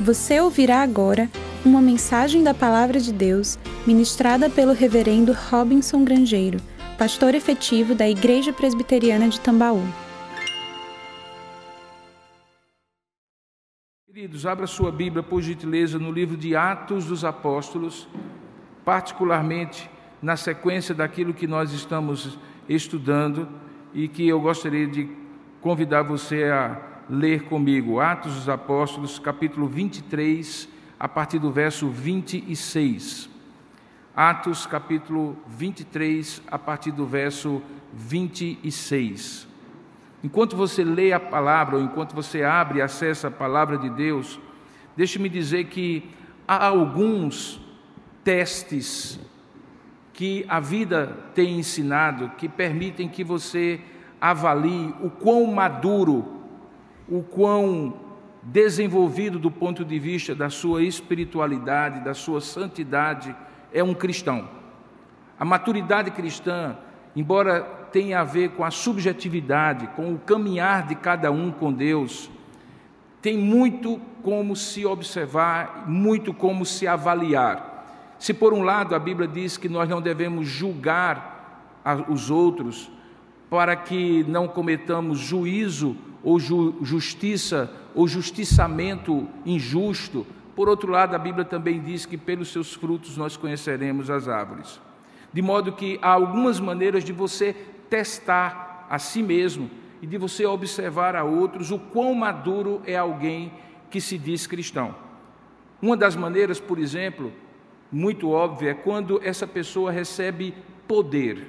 Você ouvirá agora uma mensagem da Palavra de Deus ministrada pelo Reverendo Robinson Grangeiro, pastor efetivo da Igreja Presbiteriana de Tambaú. Queridos, abra sua Bíblia, por gentileza, no livro de Atos dos Apóstolos, particularmente na sequência daquilo que nós estamos estudando e que eu gostaria de convidar você a ler comigo Atos dos Apóstolos, capítulo 23, a partir do verso 26. Atos, capítulo 23, a partir do verso 26. Enquanto você lê a palavra, ou enquanto você abre e acessa a palavra de Deus, deixe-me dizer que há alguns testes que a vida tem ensinado que permitem que você avalie o quão maduro o quão desenvolvido do ponto de vista da sua espiritualidade, da sua santidade, é um cristão. A maturidade cristã, embora tenha a ver com a subjetividade, com o caminhar de cada um com Deus, tem muito como se observar, muito como se avaliar. Se por um lado a Bíblia diz que nós não devemos julgar os outros, para que não cometamos juízo ou ju justiça ou justiçamento injusto. Por outro lado, a Bíblia também diz que pelos seus frutos nós conheceremos as árvores. De modo que há algumas maneiras de você testar a si mesmo e de você observar a outros o quão maduro é alguém que se diz cristão. Uma das maneiras, por exemplo, muito óbvia, é quando essa pessoa recebe poder,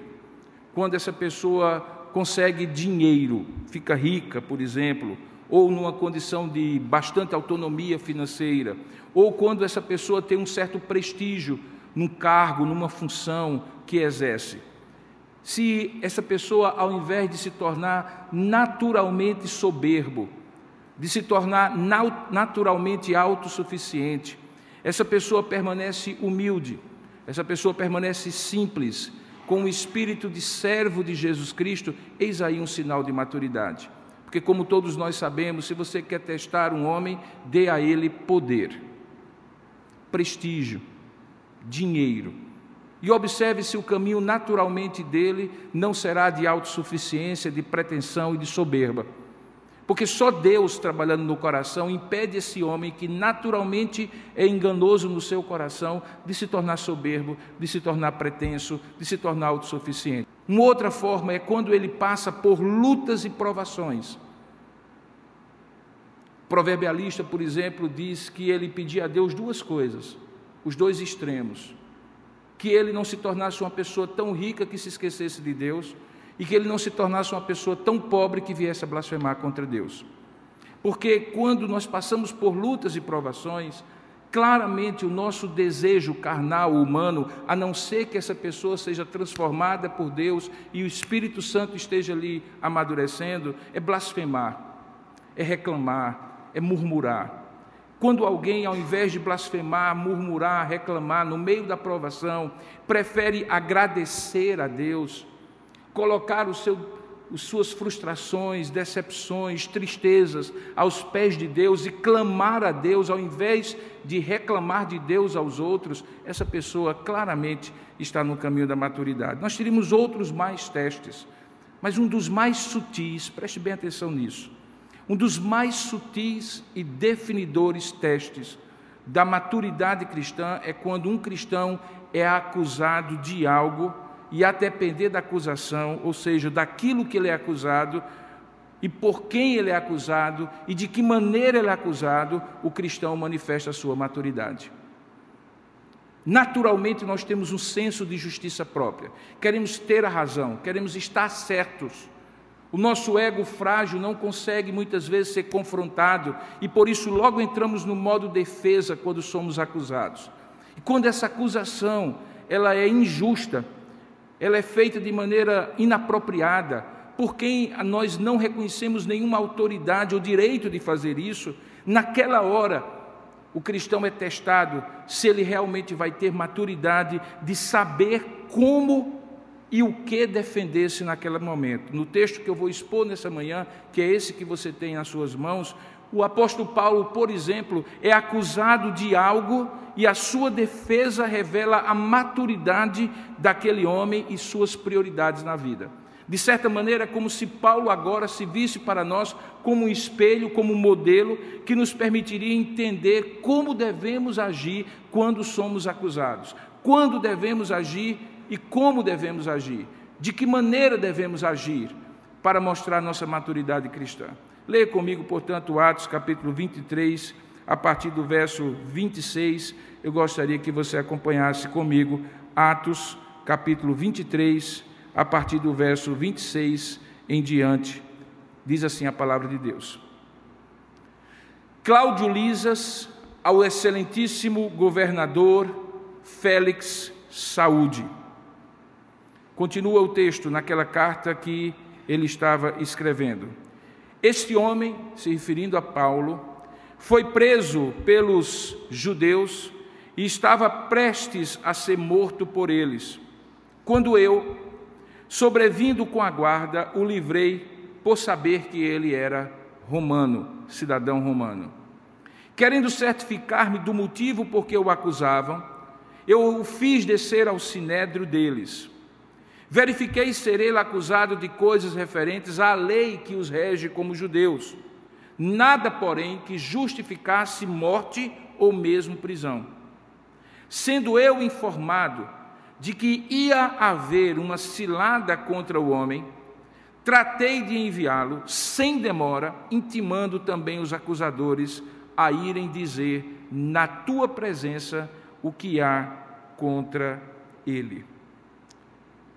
quando essa pessoa consegue dinheiro, fica rica, por exemplo, ou numa condição de bastante autonomia financeira, ou quando essa pessoa tem um certo prestígio num cargo, numa função que exerce. Se essa pessoa, ao invés de se tornar naturalmente soberbo, de se tornar naturalmente autossuficiente, essa pessoa permanece humilde, essa pessoa permanece simples, com o espírito de servo de Jesus Cristo, eis aí um sinal de maturidade. Porque, como todos nós sabemos, se você quer testar um homem, dê a ele poder, prestígio, dinheiro. E observe se o caminho naturalmente dele não será de autossuficiência, de pretensão e de soberba porque só Deus trabalhando no coração impede esse homem que naturalmente é enganoso no seu coração de se tornar soberbo, de se tornar pretenso, de se tornar autossuficiente. Uma outra forma é quando ele passa por lutas e provações. O proverbialista, por exemplo, diz que ele pedia a Deus duas coisas, os dois extremos: que ele não se tornasse uma pessoa tão rica que se esquecesse de Deus e que ele não se tornasse uma pessoa tão pobre que viesse a blasfemar contra Deus. Porque quando nós passamos por lutas e provações, claramente o nosso desejo carnal, humano, a não ser que essa pessoa seja transformada por Deus e o Espírito Santo esteja ali amadurecendo, é blasfemar, é reclamar, é murmurar. Quando alguém, ao invés de blasfemar, murmurar, reclamar, no meio da provação, prefere agradecer a Deus, colocar o seu, as suas frustrações, decepções, tristezas aos pés de Deus e clamar a Deus, ao invés de reclamar de Deus aos outros, essa pessoa claramente está no caminho da maturidade. Nós teríamos outros mais testes, mas um dos mais sutis, preste bem atenção nisso, um dos mais sutis e definidores testes da maturidade cristã é quando um cristão é acusado de algo e a depender da acusação, ou seja, daquilo que ele é acusado, e por quem ele é acusado e de que maneira ele é acusado, o cristão manifesta a sua maturidade. Naturalmente, nós temos um senso de justiça própria, queremos ter a razão, queremos estar certos. O nosso ego frágil não consegue muitas vezes ser confrontado e por isso logo entramos no modo defesa quando somos acusados. E quando essa acusação ela é injusta, ela é feita de maneira inapropriada, por quem nós não reconhecemos nenhuma autoridade ou direito de fazer isso, naquela hora o cristão é testado se ele realmente vai ter maturidade de saber como e o que defender-se naquele momento. No texto que eu vou expor nessa manhã, que é esse que você tem nas suas mãos, O apóstolo Paulo, por exemplo, é acusado de algo e a sua defesa revela a maturidade daquele homem e suas prioridades na vida. De certa maneira, é como se Paulo agora se visse para nós como um espelho, como um modelo que nos permitiria entender como devemos agir quando somos acusados, quando devemos agir e como devemos agir, de que maneira devemos agir para mostrar nossa maturidade cristã. Leia comigo, portanto, Atos capítulo 23, a partir do verso 26. Eu gostaria que você acompanhasse comigo Atos capítulo 23, a partir do verso 26 em diante, diz assim a palavra de Deus. Cláudio Lisas ao excelentíssimo governador Félix Saúde. Continua o texto naquela carta que ele estava escrevendo. Este homem, se referindo a Paulo, foi preso pelos judeus e estava prestes a ser morto por eles. Quando eu, Sobrevindo com a guarda, o livrei por saber que ele era romano, cidadão romano. Querendo certificar-me do motivo por que o acusavam, eu o fiz descer ao sinédrio deles. Verifiquei ser ele acusado de coisas referentes à lei que os rege como judeus. Nada, porém, que justificasse morte ou mesmo prisão. Sendo eu informado de que ia haver uma cilada contra o homem, tratei de enviá-lo sem demora, intimando também os acusadores a irem dizer na tua presença o que há contra ele.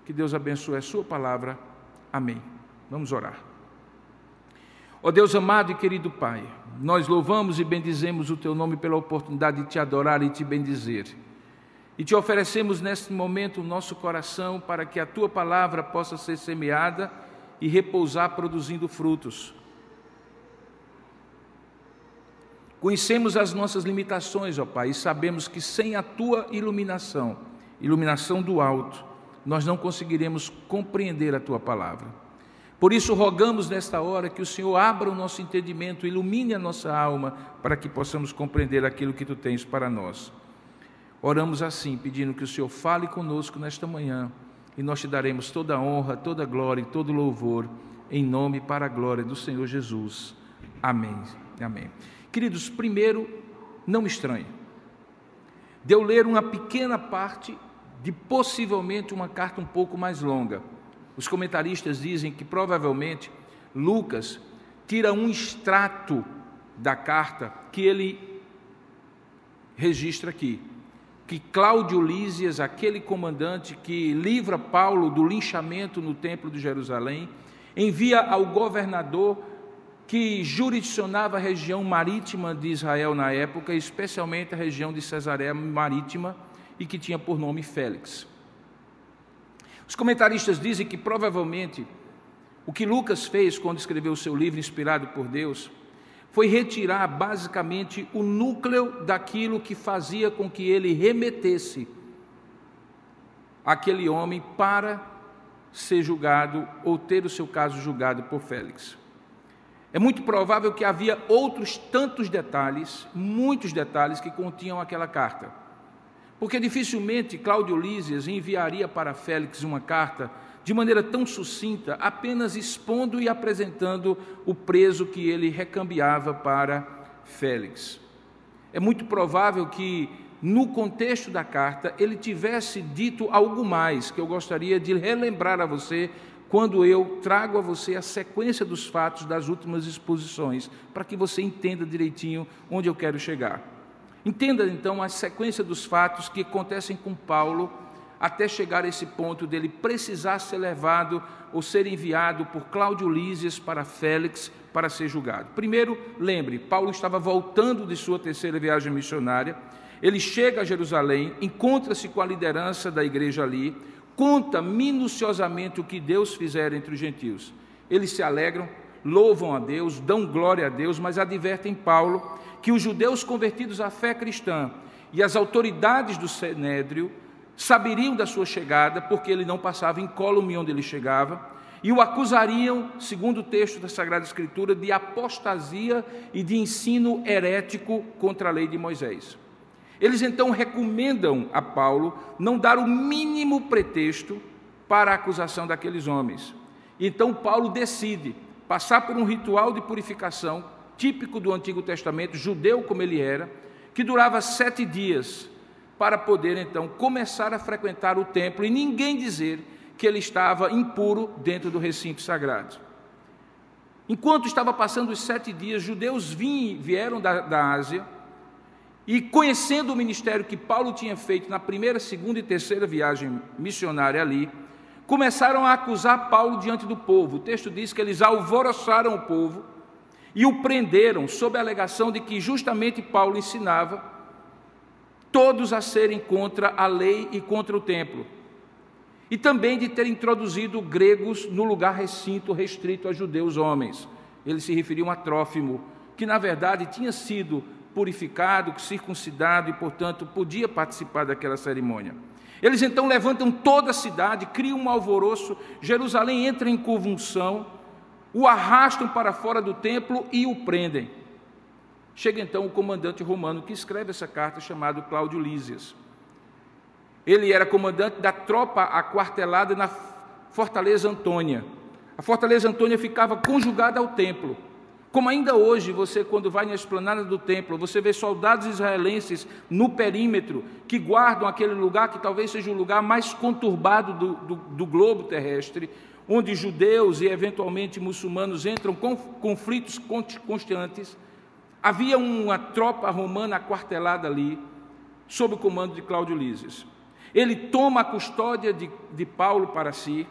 Que Deus abençoe a sua palavra. Amém. Vamos orar. Ó Deus amado e querido Pai, nós louvamos e bendizemos o teu nome pela oportunidade de te adorar e te bendizer. E te oferecemos neste momento o nosso coração para que a tua palavra possa ser semeada e repousar produzindo frutos. Conhecemos as nossas limitações, ó Pai, e sabemos que sem a tua iluminação, iluminação do alto, nós não conseguiremos compreender a tua palavra. Por isso, rogamos nesta hora que o Senhor abra o nosso entendimento, ilumine a nossa alma, para que possamos compreender aquilo que tu tens para nós. Oramos assim, pedindo que o Senhor fale conosco nesta manhã e nós te daremos toda a honra, toda a glória e todo o louvor, em nome e para a glória do Senhor Jesus. Amém. Amém. Queridos, primeiro, não estranhe. De eu ler uma pequena parte de possivelmente uma carta um pouco mais longa. Os comentaristas dizem que provavelmente Lucas tira um extrato da carta que ele registra aqui que Cláudio Lísias, aquele comandante que livra Paulo do linchamento no templo de Jerusalém, envia ao governador que jurisdicionava a região marítima de Israel na época, especialmente a região de Cesareia Marítima, e que tinha por nome Félix. Os comentaristas dizem que provavelmente o que Lucas fez quando escreveu o seu livro inspirado por Deus foi retirar basicamente o núcleo daquilo que fazia com que ele remetesse aquele homem para ser julgado ou ter o seu caso julgado por Félix. É muito provável que havia outros tantos detalhes, muitos detalhes que continham aquela carta. Porque dificilmente Cláudio Lísias enviaria para Félix uma carta de maneira tão sucinta, apenas expondo e apresentando o preso que ele recambiava para Félix. É muito provável que, no contexto da carta, ele tivesse dito algo mais que eu gostaria de relembrar a você quando eu trago a você a sequência dos fatos das últimas exposições, para que você entenda direitinho onde eu quero chegar. Entenda então a sequência dos fatos que acontecem com Paulo até chegar a esse ponto dele precisar ser levado ou ser enviado por Cláudio Lísias para Félix para ser julgado. Primeiro, lembre, Paulo estava voltando de sua terceira viagem missionária, ele chega a Jerusalém, encontra-se com a liderança da igreja ali, conta minuciosamente o que Deus fizera entre os gentios. Eles se alegram, louvam a Deus, dão glória a Deus, mas advertem Paulo que os judeus convertidos à fé cristã e as autoridades do Sinédrio saberiam da sua chegada, porque ele não passava incólume onde ele chegava, e o acusariam, segundo o texto da Sagrada Escritura, de apostasia e de ensino herético contra a lei de Moisés. Eles então recomendam a Paulo não dar o mínimo pretexto para a acusação daqueles homens. Então Paulo decide passar por um ritual de purificação típico do Antigo Testamento, judeu como ele era, que durava sete dias, para poder então começar a frequentar o templo e ninguém dizer que ele estava impuro dentro do recinto sagrado. Enquanto estava passando os sete dias, judeus vieram da, da Ásia e, conhecendo o ministério que Paulo tinha feito na primeira, segunda e terceira viagem missionária ali, começaram a acusar Paulo diante do povo. O texto diz que eles alvoroçaram o povo e o prenderam sob a alegação de que justamente Paulo ensinava todos a serem contra a lei e contra o templo e também de ter introduzido gregos no lugar recinto restrito a judeus homens. Eles se referiam a Trófimo, que na verdade tinha sido purificado, circuncidado e, portanto, podia participar daquela cerimônia. Eles então levantam toda a cidade, criam um alvoroço, Jerusalém entra em convulsão, o arrastam para fora do templo e o prendem. Chega então o comandante romano que escreve essa carta, chamado Cláudio Lísias. Ele era comandante da tropa aquartelada na Fortaleza Antônia. A Fortaleza Antônia ficava conjugada ao templo. Como ainda hoje, você, quando vai na esplanada do templo, você vê soldados israelenses no perímetro que guardam aquele lugar que talvez seja o lugar mais conturbado do, do, do globo terrestre, onde judeus e eventualmente muçulmanos entram com conflitos constantes. Havia uma tropa romana aquartelada ali, sob o comando de Cláudio Lísias. Ele toma a custódia de, de Paulo para si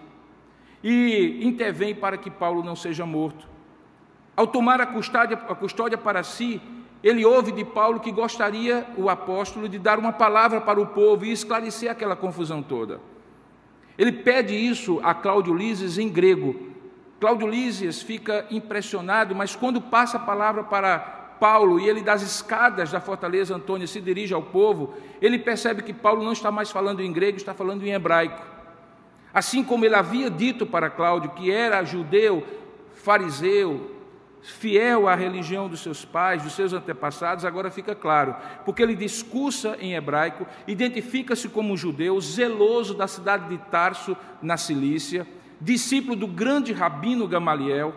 e intervém para que Paulo não seja morto. Ao tomar a custódia, a custódia para si, ele ouve de Paulo que gostaria, o apóstolo, de dar uma palavra para o povo e esclarecer aquela confusão toda. Ele pede isso a Cláudio Lísias em grego. Cláudio Lísias fica impressionado, mas quando passa a palavra para Paulo e ele das escadas da fortaleza Antônia se dirige ao povo, ele percebe que Paulo não está mais falando em grego, está falando em hebraico. Assim como ele havia dito para Cláudio que era judeu, fariseu, fiel à religião dos seus pais, dos seus antepassados, agora fica claro, porque ele discursa em hebraico, identifica-se como judeu, zeloso da cidade de Tarso, na Cilícia, discípulo do grande rabino Gamaliel,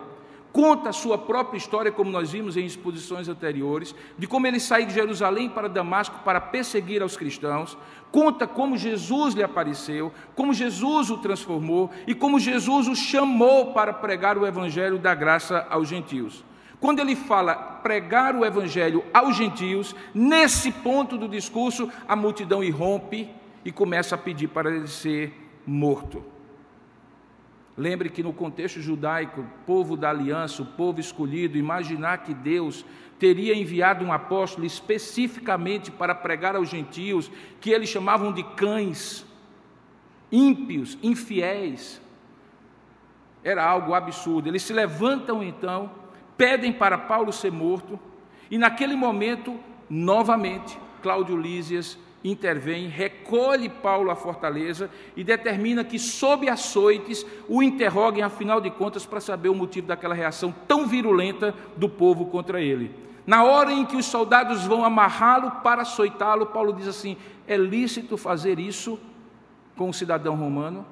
conta a sua própria história, como nós vimos em exposições anteriores, de como ele saiu de Jerusalém para Damasco para perseguir aos cristãos, conta como Jesus lhe apareceu, como Jesus o transformou e como Jesus o chamou para pregar o evangelho da graça aos gentios. Quando ele fala pregar o evangelho aos gentios, nesse ponto do discurso, a multidão irrompe e começa a pedir para ele ser morto. Lembre que no contexto judaico, povo da aliança, o povo escolhido, imaginar que Deus teria enviado um apóstolo especificamente para pregar aos gentios, que eles chamavam de cães, ímpios, infiéis, era algo absurdo. Eles se levantam então, pedem para Paulo ser morto, e naquele momento, novamente, Cláudio Lísias intervém, recolhe Paulo à fortaleza e determina que, sob açoites, o interroguem, afinal de contas, para saber o motivo daquela reação tão virulenta do povo contra ele. Na hora em que os soldados vão amarrá-lo para açoitá-lo, Paulo diz assim: é lícito fazer isso com o cidadão romano?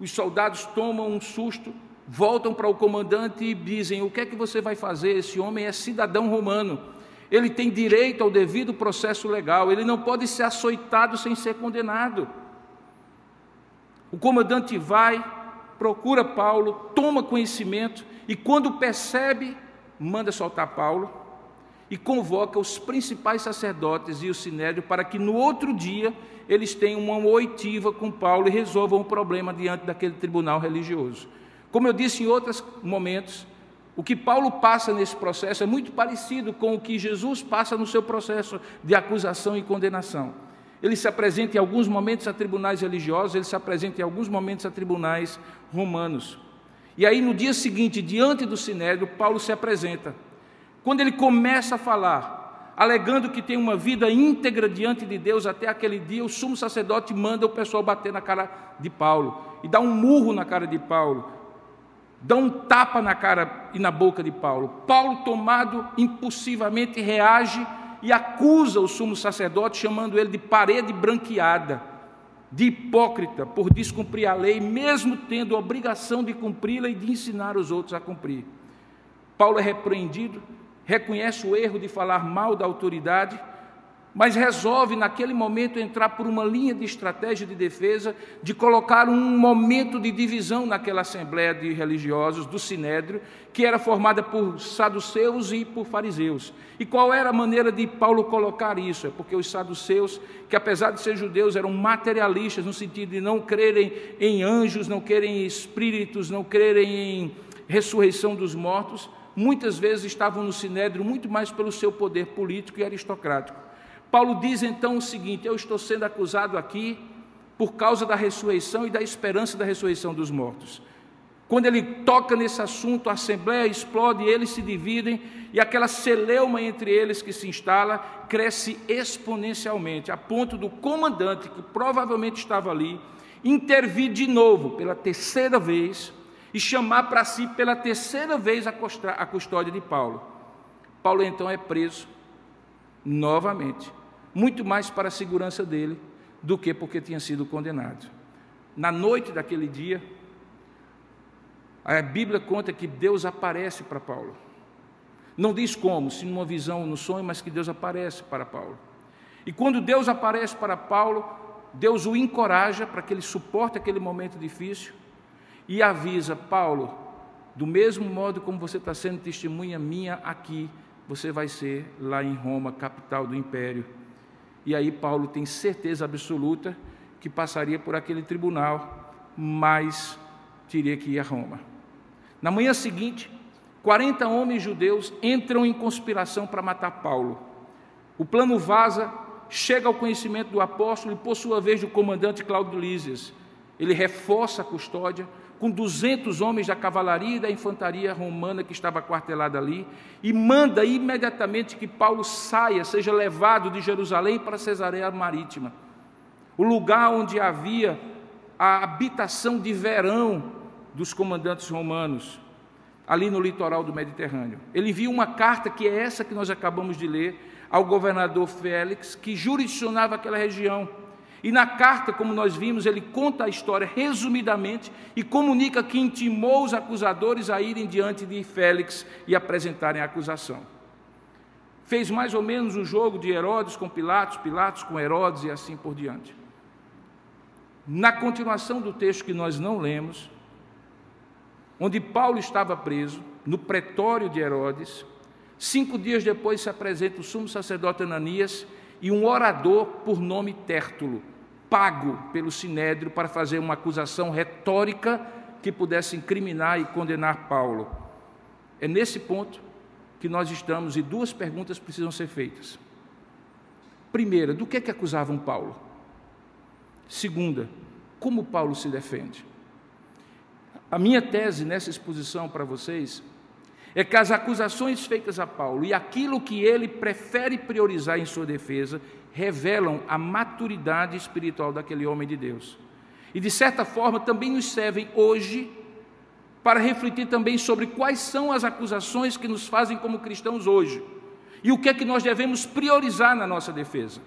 Os soldados tomam um susto, voltam para o comandante e dizem: O que é que você vai fazer? Esse homem é cidadão romano ele tem direito ao devido processo legal, ele não pode ser açoitado sem ser condenado. O comandante vai, procura Paulo, toma conhecimento e, quando percebe, manda soltar Paulo e convoca os principais sacerdotes e o sinédrio para que no outro dia eles tenham uma oitiva com Paulo e resolvam o problema diante daquele tribunal religioso. Como eu disse em outros momentos, o que Paulo passa nesse processo é muito parecido com o que Jesus passa no seu processo de acusação e condenação. Ele se apresenta em alguns momentos a tribunais religiosos, ele se apresenta em alguns momentos a tribunais romanos. E aí, no dia seguinte, diante do sinédrio, Paulo se apresenta. Quando ele começa a falar, alegando que tem uma vida íntegra diante de Deus até aquele dia, o sumo sacerdote manda o pessoal bater na cara de Paulo e dá um murro na cara de Paulo dá um tapa na cara e na boca de Paulo. Paulo, tomado impulsivamente, reage e acusa o sumo sacerdote, chamando ele de parede branqueada, de hipócrita, por descumprir a lei, mesmo tendo a obrigação de cumpri-la e de ensinar os outros a cumprir. Paulo é repreendido, reconhece o erro de falar mal da autoridade mas resolve naquele momento entrar por uma linha de estratégia de defesa, de colocar um momento de divisão naquela assembleia de religiosos do Sinédrio, que era formada por saduceus e por fariseus. E qual era a maneira de Paulo colocar isso? É porque os saduceus, que apesar de ser judeus, eram materialistas no sentido de não crerem em anjos, não crerem em espíritos, não crerem em ressurreição dos mortos, muitas vezes estavam no Sinédrio muito mais pelo seu poder político e aristocrático. Paulo diz então o seguinte: Eu estou sendo acusado aqui por causa da ressurreição e da esperança da ressurreição dos mortos. Quando ele toca nesse assunto, a assembleia explode, eles se dividem e aquela celeuma entre eles que se instala cresce exponencialmente, a ponto do comandante, que provavelmente estava ali, intervir de novo, pela terceira vez, e chamar para si pela terceira vez a custódia de Paulo. Paulo então é preso novamente muito mais para a segurança dele do que porque tinha sido condenado. Na noite daquele dia, a Bíblia conta que Deus aparece para Paulo. Não diz como, se numa visão, no sonho, mas que Deus aparece para Paulo. E quando Deus aparece para Paulo, Deus o encoraja para que ele suporte aquele momento difícil e avisa: Paulo, do mesmo modo como você está sendo testemunha minha aqui, você vai ser lá em Roma, capital do império. E aí Paulo tem certeza absoluta que passaria por aquele tribunal, mas teria que ir a Roma. Na manhã seguinte, 40 homens judeus entram em conspiração para matar Paulo. O plano vaza, chega ao conhecimento do apóstolo e, por sua vez, do comandante Cláudio Lísias. Ele reforça a custódia, com 200 homens da cavalaria e da infantaria romana que estava quartelada ali, e manda imediatamente que Paulo saia, seja levado de Jerusalém para Cesareia Marítima, o lugar onde havia a habitação de verão dos comandantes romanos, ali no litoral do Mediterrâneo. Ele envia uma carta, que é essa que nós acabamos de ler, ao governador Félix, que jurisdicionava aquela região e na carta, como nós vimos, ele conta a história resumidamente e comunica que intimou os acusadores a irem diante de Félix e apresentarem a acusação. Fez mais ou menos um jogo de Herodes com Pilatos, Pilatos com Herodes e assim por diante. Na continuação do texto que nós não lemos, onde Paulo estava preso, no pretório de Herodes, cinco dias depois se apresenta o sumo sacerdote Ananias e um orador por nome Tértulo, pago pelo Sinédrio para fazer uma acusação retórica que pudesse incriminar e condenar Paulo. É nesse ponto que nós estamos e duas perguntas precisam ser feitas. Primeira, do que é que acusavam Paulo? Segunda, como Paulo se defende? A minha tese nessa exposição para vocês é que as acusações feitas a Paulo e aquilo que ele prefere priorizar em sua defesa revelam a maturidade espiritual daquele homem de Deus. E de certa forma também nos servem hoje para refletir também sobre quais são as acusações que nos fazem como cristãos hoje e o que é que nós devemos priorizar na nossa defesa.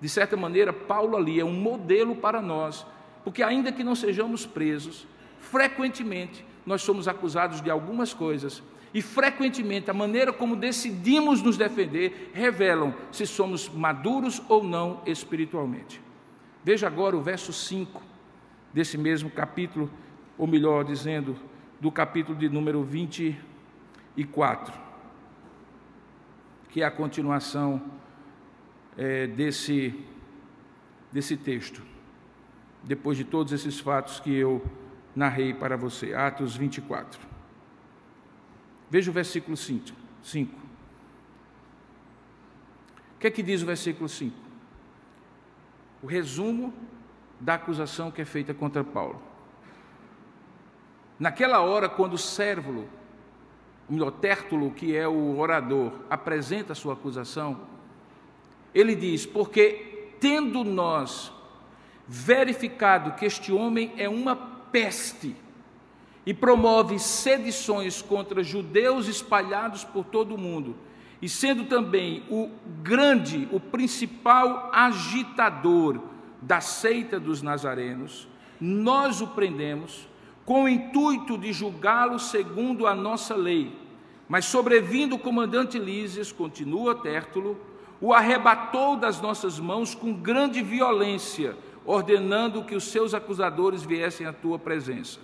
De certa maneira, Paulo ali é um modelo para nós, porque ainda que não sejamos presos, frequentemente nós somos acusados de algumas coisas e frequentemente a maneira como decidimos nos defender revelam se somos maduros ou não espiritualmente. Veja agora o verso 5 desse mesmo capítulo, ou melhor dizendo, do capítulo de número 24, que é a continuação é, desse, desse texto, depois de todos esses fatos que eu narrei para você. Atos 24. Veja o versículo 5. O que é que diz o versículo 5? O resumo da acusação que é feita contra Paulo. Naquela hora, quando o Sérvulo, o Tértulo, que é o orador, apresenta a sua acusação, ele diz: Porque tendo nós verificado que este homem é uma peste, e promove sedições contra judeus espalhados por todo o mundo, e sendo também o grande, o principal agitador da seita dos nazarenos, nós o prendemos com o intuito de julgá-lo segundo a nossa lei. Mas sobrevindo o comandante Lísias, continua Tértulo, o arrebatou das nossas mãos com grande violência, ordenando que os seus acusadores viessem à tua presença.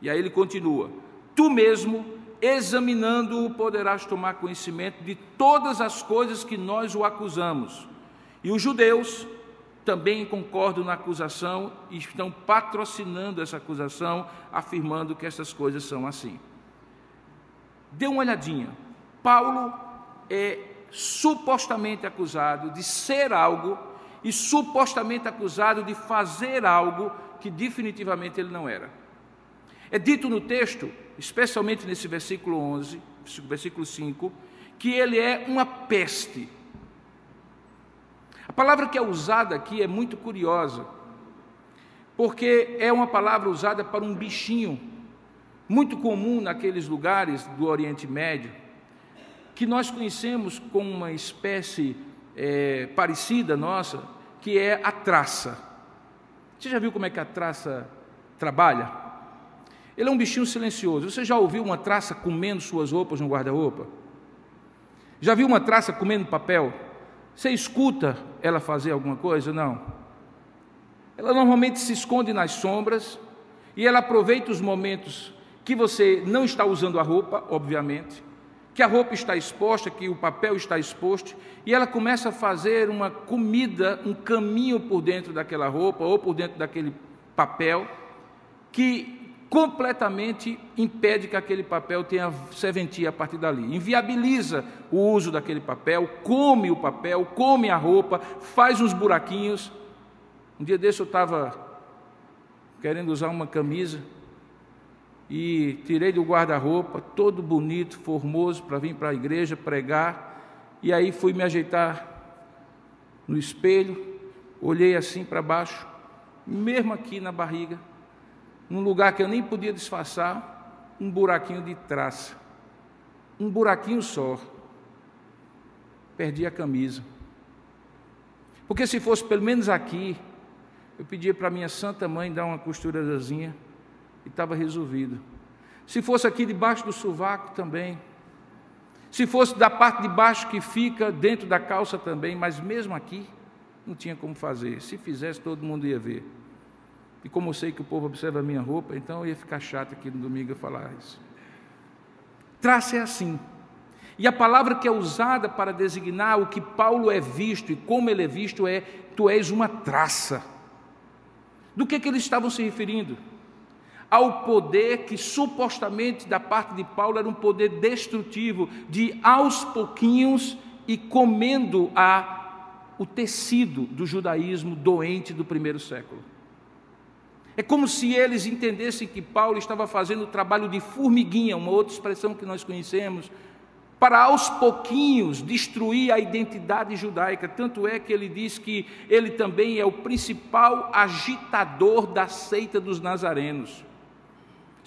E aí ele continua: Tu mesmo, examinando-o, poderás tomar conhecimento de todas as coisas que nós o acusamos. E os judeus também concordam na acusação e estão patrocinando essa acusação, afirmando que essas coisas são assim. Dê uma olhadinha. Paulo é supostamente acusado de ser algo e supostamente acusado de fazer algo que definitivamente ele não era. É dito no texto, especialmente nesse versículo 11, versículo 5, que ele é uma peste. A palavra que é usada aqui é muito curiosa, porque é uma palavra usada para um bichinho, muito comum naqueles lugares do Oriente Médio, que nós conhecemos como uma espécie é, parecida nossa, que é a traça. Você já viu como é que a traça trabalha? Ele é um bichinho silencioso. Você já ouviu uma traça comendo suas roupas no guarda-roupa? Já viu uma traça comendo papel? Você escuta ela fazer alguma coisa? Não. Ela normalmente se esconde nas sombras e ela aproveita os momentos que você não está usando a roupa, obviamente, que a roupa está exposta, que o papel está exposto, e ela começa a fazer uma comida, um caminho por dentro daquela roupa ou por dentro daquele papel, que completamente impede que aquele papel tenha serventia a partir dali. Inviabiliza o uso daquele papel, come o papel, come a roupa, faz uns buraquinhos. Um dia desse eu estava querendo usar uma camisa e tirei do guarda-roupa, todo bonito, formoso, para vir para a igreja pregar. E aí fui me ajeitar no espelho, olhei assim para baixo, mesmo aqui na barriga, num lugar que eu nem podia disfarçar, um buraquinho de traça. Um buraquinho só. Perdi a camisa. Porque se fosse pelo menos aqui, eu pedia para minha santa mãe dar uma costurazinha estava resolvido. Se fosse aqui debaixo do sovaco também. Se fosse da parte de baixo que fica dentro da calça também, mas mesmo aqui não tinha como fazer. Se fizesse, todo mundo ia ver. E como eu sei que o povo observa a minha roupa, então eu ia ficar chato aqui no domingo eu falar isso. Traça é assim. E a palavra que é usada para designar o que Paulo é visto e como ele é visto é: tu és uma traça. Do que, que eles estavam se referindo? Ao poder que supostamente da parte de Paulo era um poder destrutivo, de aos pouquinhos e comendo a, o tecido do judaísmo doente do primeiro século. É como se eles entendessem que Paulo estava fazendo o trabalho de formiguinha, uma outra expressão que nós conhecemos, para aos pouquinhos destruir a identidade judaica. Tanto é que ele diz que ele também é o principal agitador da seita dos nazarenos,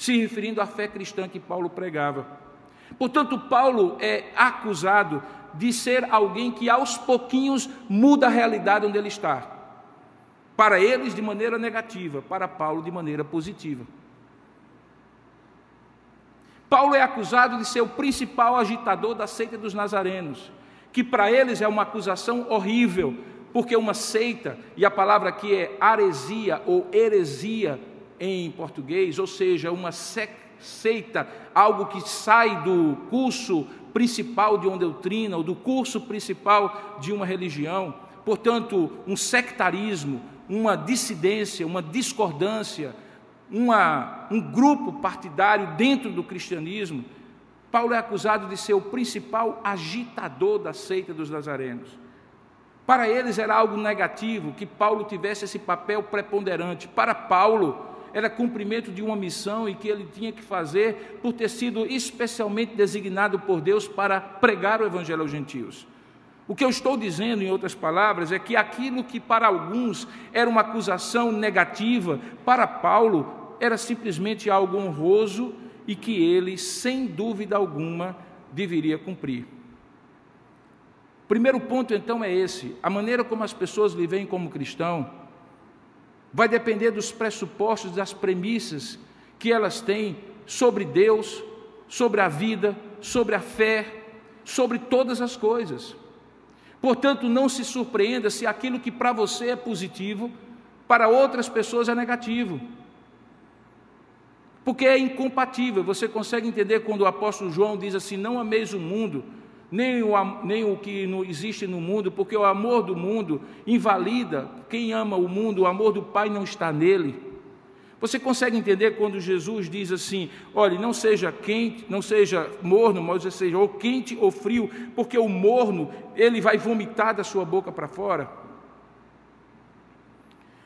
se referindo à fé cristã que Paulo pregava. Portanto, Paulo é acusado de ser alguém que aos pouquinhos muda a realidade onde ele está. Para eles de maneira negativa, para Paulo de maneira positiva. Paulo é acusado de ser o principal agitador da seita dos nazarenos, que para eles é uma acusação horrível, porque uma seita, e a palavra aqui é aresia ou heresia em português, ou seja, uma seita, algo que sai do curso principal de uma doutrina, ou do curso principal de uma religião, portanto, um sectarismo, uma dissidência, uma discordância, uma, um grupo partidário dentro do cristianismo, Paulo é acusado de ser o principal agitador da seita dos nazarenos. Para eles era algo negativo que Paulo tivesse esse papel preponderante. Para Paulo, era cumprimento de uma missão e que ele tinha que fazer por ter sido especialmente designado por Deus para pregar o evangelho aos gentios. O que eu estou dizendo, em outras palavras, é que aquilo que para alguns era uma acusação negativa, para Paulo era simplesmente algo honroso e que ele, sem dúvida alguma, deveria cumprir. Primeiro ponto, então, é esse: a maneira como as pessoas lhe veem como cristão vai depender dos pressupostos, das premissas que elas têm sobre Deus, sobre a vida, sobre a fé, sobre todas as coisas. Portanto, não se surpreenda se aquilo que para você é positivo, para outras pessoas é negativo. Porque é incompatível. Você consegue entender quando o apóstolo João diz assim: Não ameis o mundo, nem o, nem o que existe no mundo, porque o amor do mundo invalida quem ama o mundo, o amor do Pai não está nele. Você consegue entender quando Jesus diz assim: olhe, não seja quente, não seja morno, mas seja ou quente ou frio, porque o morno ele vai vomitar da sua boca para fora.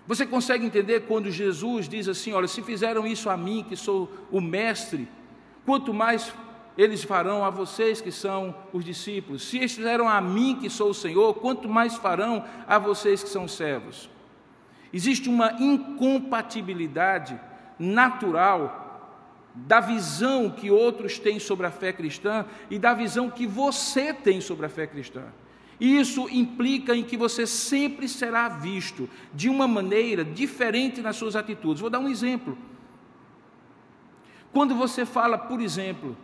Você consegue entender quando Jesus diz assim: olha, se fizeram isso a mim, que sou o mestre, quanto mais eles farão a vocês que são os discípulos. Se eles fizeram a mim, que sou o Senhor, quanto mais farão a vocês que são servos. Existe uma incompatibilidade natural da visão que outros têm sobre a fé cristã e da visão que você tem sobre a fé cristã. Isso implica em que você sempre será visto de uma maneira diferente nas suas atitudes. Vou dar um exemplo. Quando você fala, por exemplo,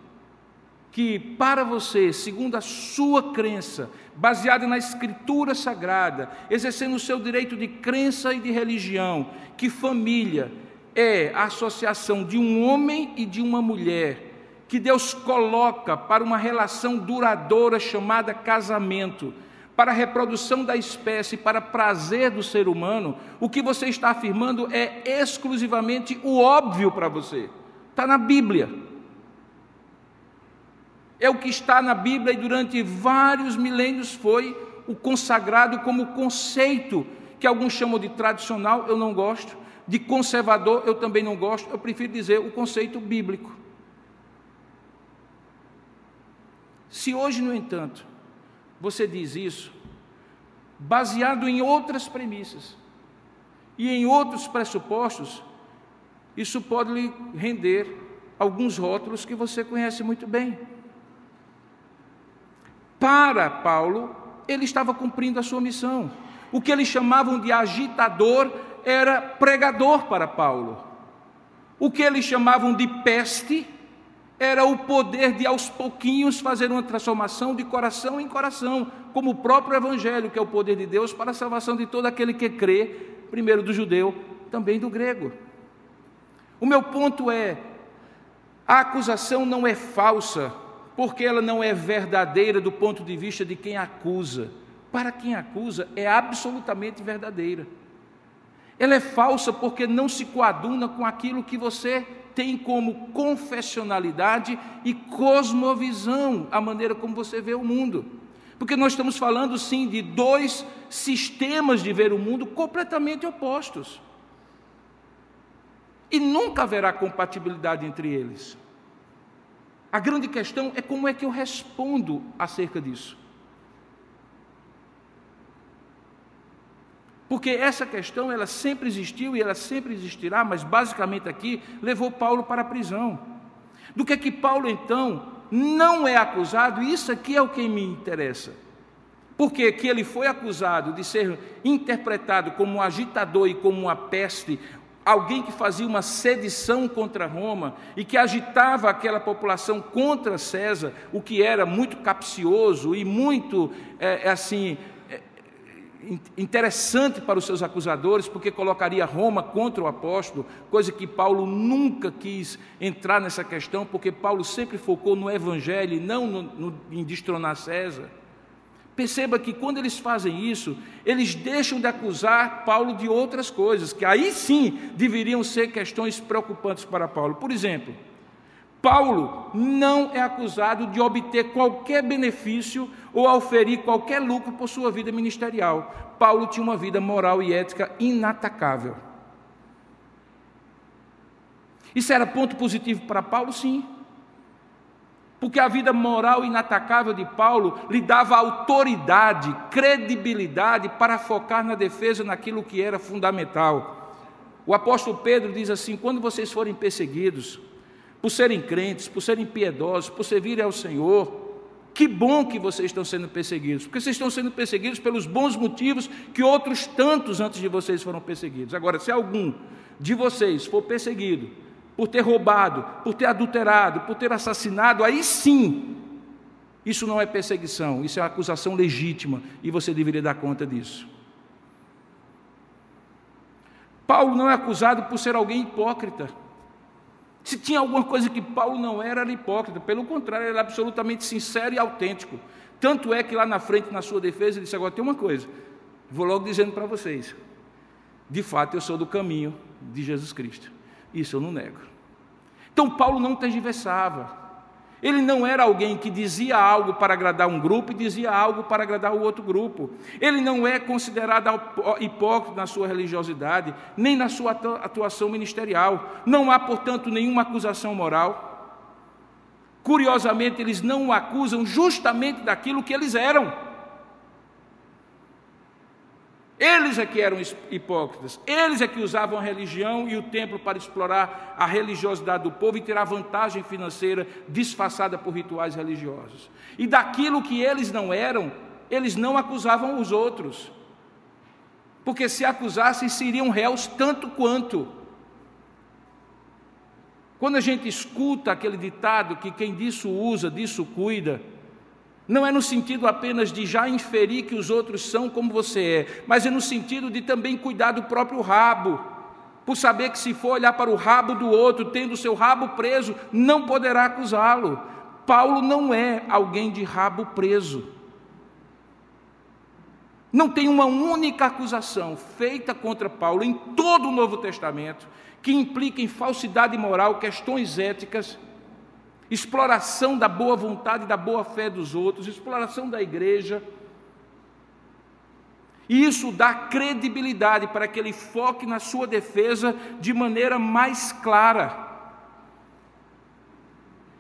que para você, segundo a sua crença, baseada na Escritura Sagrada, exercendo o seu direito de crença e de religião, que família é a associação de um homem e de uma mulher, que Deus coloca para uma relação duradoura chamada casamento, para a reprodução da espécie, para prazer do ser humano, o que você está afirmando é exclusivamente o óbvio para você. Está na Bíblia. É o que está na Bíblia e durante vários milênios foi o consagrado como conceito, que alguns chamam de tradicional, eu não gosto, de conservador, eu também não gosto, eu prefiro dizer o conceito bíblico. Se hoje, no entanto, você diz isso, baseado em outras premissas e em outros pressupostos, isso pode lhe render alguns rótulos que você conhece muito bem. Para Paulo, ele estava cumprindo a sua missão. O que eles chamavam de agitador era pregador para Paulo. O que eles chamavam de peste era o poder de aos pouquinhos fazer uma transformação de coração em coração, como o próprio evangelho, que é o poder de Deus para a salvação de todo aquele que crê, primeiro do judeu, também do grego. O meu ponto é: a acusação não é falsa, porque ela não é verdadeira do ponto de vista de quem acusa. Para quem acusa, é absolutamente verdadeira. Ela é falsa porque não se coaduna com aquilo que você tem como confessionalidade e cosmovisão, a maneira como você vê o mundo. Porque nós estamos falando sim de dois sistemas de ver o mundo completamente opostos. E nunca haverá compatibilidade entre eles. A grande questão é como é que eu respondo acerca disso. Porque essa questão ela sempre existiu e ela sempre existirá, mas basicamente aqui levou Paulo para a prisão. Do que é que Paulo então não é acusado, isso aqui é o que me interessa. Porque que ele foi acusado de ser interpretado como um agitador e como uma peste, alguém que fazia uma sedição contra Roma e que agitava aquela população contra César, o que era muito capcioso e muito é, é assim é, interessante para os seus acusadores, porque colocaria Roma contra o apóstolo, coisa que Paulo nunca quis entrar nessa questão, porque Paulo sempre focou no evangelho e não no, no, em destronar César. Perceba que quando eles fazem isso, eles deixam de acusar Paulo de outras coisas, que aí sim deveriam ser questões preocupantes para Paulo. Por exemplo, Paulo não é acusado de obter qualquer benefício ou auferir qualquer lucro por sua vida ministerial. Paulo tinha uma vida moral e ética inatacável. Isso era ponto positivo para Paulo? Sim porque a vida moral inatacável de Paulo lhe dava autoridade, credibilidade para focar na defesa naquilo que era fundamental. O apóstolo Pedro diz assim: quando vocês forem perseguidos, por serem crentes, por serem piedosos, por servirem ao Senhor, que bom que vocês estão sendo perseguidos, porque vocês estão sendo perseguidos pelos bons motivos que outros tantos antes de vocês foram perseguidos. Agora, se algum de vocês for perseguido por ter roubado, por ter adulterado, por ter assassinado, aí sim, isso não é perseguição, isso é acusação legítima e você deveria dar conta disso. Paulo não é acusado por ser alguém hipócrita. Se tinha alguma coisa que Paulo não era, era hipócrita. Pelo contrário, ele era absolutamente sincero e autêntico. Tanto é que lá na frente, na sua defesa, ele disse: Agora tem uma coisa, vou logo dizendo para vocês. De fato, eu sou do caminho de Jesus Cristo. Isso eu não nego. Então, Paulo não tergiversava. Ele não era alguém que dizia algo para agradar um grupo e dizia algo para agradar o outro grupo. Ele não é considerado hipócrita na sua religiosidade, nem na sua atuação ministerial. Não há, portanto, nenhuma acusação moral. Curiosamente, eles não o acusam justamente daquilo que eles eram. Eles é que eram hipócritas, eles é que usavam a religião e o templo para explorar a religiosidade do povo e tirar vantagem financeira disfarçada por rituais religiosos. E daquilo que eles não eram, eles não acusavam os outros, porque se acusassem seriam réus tanto quanto. Quando a gente escuta aquele ditado que quem disso usa, disso cuida, não é no sentido apenas de já inferir que os outros são como você é, mas é no sentido de também cuidar do próprio rabo, por saber que se for olhar para o rabo do outro, tendo o seu rabo preso, não poderá acusá-lo. Paulo não é alguém de rabo preso. Não tem uma única acusação feita contra Paulo em todo o Novo Testamento que implique em falsidade moral, questões éticas exploração da boa vontade e da boa fé dos outros, exploração da igreja. E isso dá credibilidade para que ele foque na sua defesa de maneira mais clara.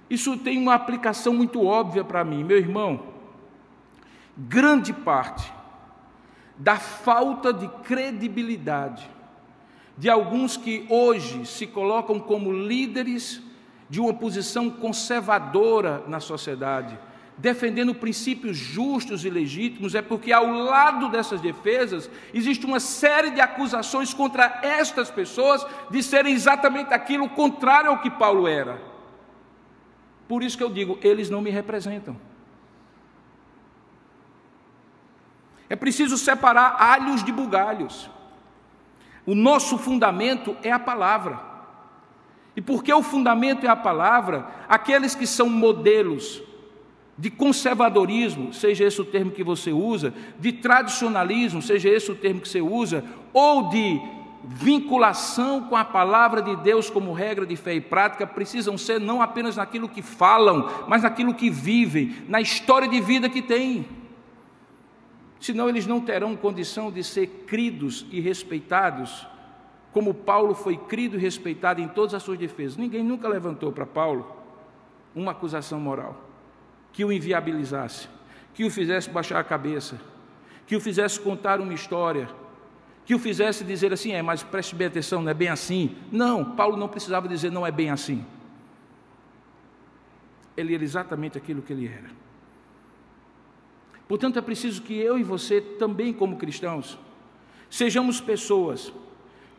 Isso tem uma aplicação muito óbvia para mim, meu irmão. Grande parte da falta de credibilidade de alguns que hoje se colocam como líderes de uma posição conservadora na sociedade, defendendo princípios justos e legítimos, é porque ao lado dessas defesas existe uma série de acusações contra estas pessoas de serem exatamente aquilo contrário ao que Paulo era. Por isso que eu digo, eles não me representam. É preciso separar alhos de bugalhos. O nosso fundamento é a palavra. E porque o fundamento é a palavra, aqueles que são modelos de conservadorismo, seja esse o termo que você usa, de tradicionalismo, seja esse o termo que você usa, ou de vinculação com a palavra de Deus como regra de fé e prática, precisam ser não apenas naquilo que falam, mas naquilo que vivem, na história de vida que têm. Senão eles não terão condição de ser cridos e respeitados como Paulo foi crido e respeitado em todas as suas defesas. Ninguém nunca levantou para Paulo uma acusação moral que o inviabilizasse, que o fizesse baixar a cabeça, que o fizesse contar uma história, que o fizesse dizer assim: é, mas preste bem atenção, não é bem assim. Não, Paulo não precisava dizer não é bem assim. Ele era exatamente aquilo que ele era. Portanto, é preciso que eu e você, também como cristãos, sejamos pessoas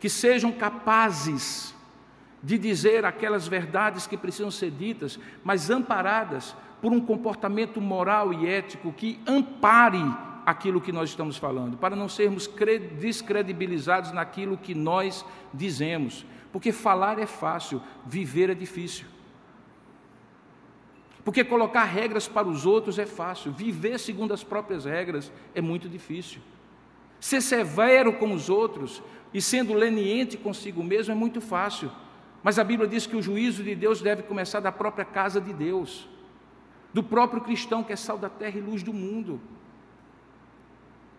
que sejam capazes de dizer aquelas verdades que precisam ser ditas, mas amparadas por um comportamento moral e ético que ampare aquilo que nós estamos falando, para não sermos descredibilizados naquilo que nós dizemos, porque falar é fácil, viver é difícil. Porque colocar regras para os outros é fácil, viver segundo as próprias regras é muito difícil. Ser severo com os outros, e sendo leniente consigo mesmo é muito fácil. Mas a Bíblia diz que o juízo de Deus deve começar da própria casa de Deus, do próprio cristão que é sal da terra e luz do mundo.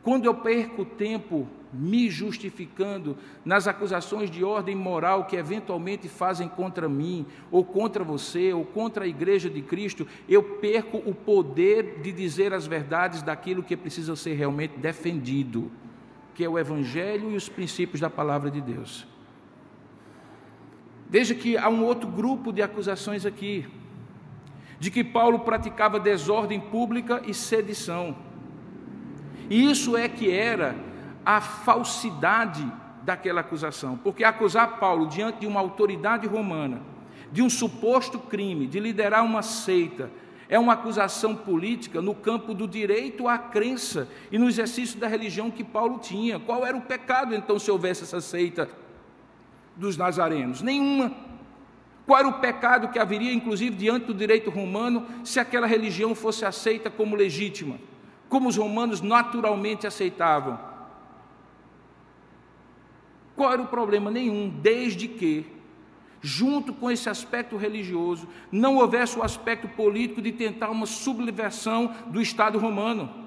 Quando eu perco tempo me justificando nas acusações de ordem moral que eventualmente fazem contra mim, ou contra você, ou contra a igreja de Cristo, eu perco o poder de dizer as verdades daquilo que precisa ser realmente defendido que é o Evangelho e os princípios da palavra de Deus. Veja que há um outro grupo de acusações aqui, de que Paulo praticava desordem pública e sedição. E isso é que era a falsidade daquela acusação, porque acusar Paulo diante de uma autoridade romana, de um suposto crime, de liderar uma seita, é uma acusação política no campo do direito à crença e no exercício da religião que Paulo tinha. Qual era o pecado então se houvesse essa seita dos nazarenos? Nenhuma. Qual era o pecado que haveria, inclusive, diante do direito romano, se aquela religião fosse aceita como legítima, como os romanos naturalmente aceitavam? Qual era o problema? Nenhum, desde que junto com esse aspecto religioso, não houvesse o aspecto político de tentar uma sublevação do Estado romano.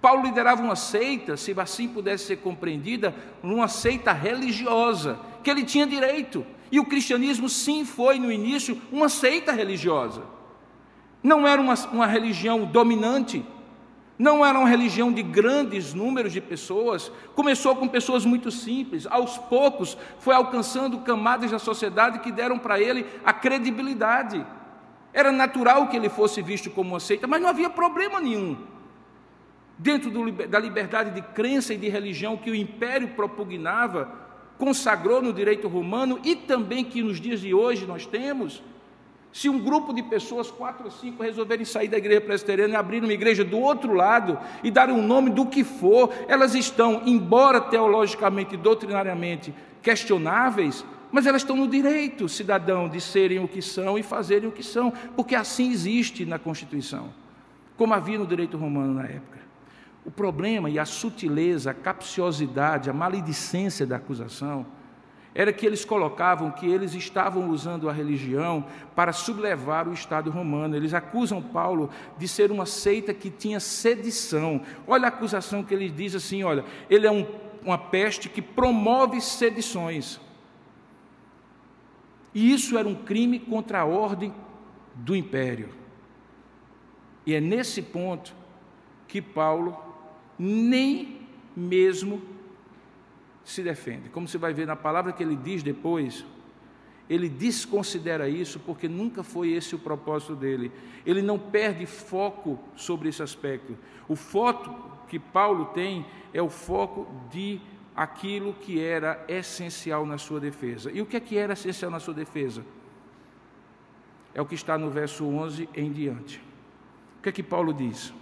Paulo liderava uma seita, se assim pudesse ser compreendida, uma seita religiosa, que ele tinha direito. E o cristianismo, sim, foi no início uma seita religiosa. Não era uma, uma religião dominante, não era uma religião de grandes números de pessoas, começou com pessoas muito simples, aos poucos foi alcançando camadas da sociedade que deram para ele a credibilidade. Era natural que ele fosse visto como uma seita, mas não havia problema nenhum. Dentro do, da liberdade de crença e de religião que o império propugnava, consagrou no direito romano e também que nos dias de hoje nós temos, se um grupo de pessoas, quatro ou cinco, resolverem sair da igreja presbiteriana e abrir uma igreja do outro lado e darem um nome do que for, elas estão, embora teologicamente e doutrinariamente questionáveis, mas elas estão no direito, cidadão, de serem o que são e fazerem o que são, porque assim existe na Constituição, como havia no direito romano na época. O problema e a sutileza, a capciosidade, a maledicência da acusação era que eles colocavam que eles estavam usando a religião para sublevar o Estado romano. Eles acusam Paulo de ser uma seita que tinha sedição. Olha a acusação que ele diz assim: olha, ele é um, uma peste que promove sedições. E isso era um crime contra a ordem do império. E é nesse ponto que Paulo nem mesmo se defende. Como você vai ver na palavra que ele diz depois, ele desconsidera isso porque nunca foi esse o propósito dele. Ele não perde foco sobre esse aspecto. O foco que Paulo tem é o foco de aquilo que era essencial na sua defesa. E o que é que era essencial na sua defesa? É o que está no verso 11 em diante. O que é que Paulo diz?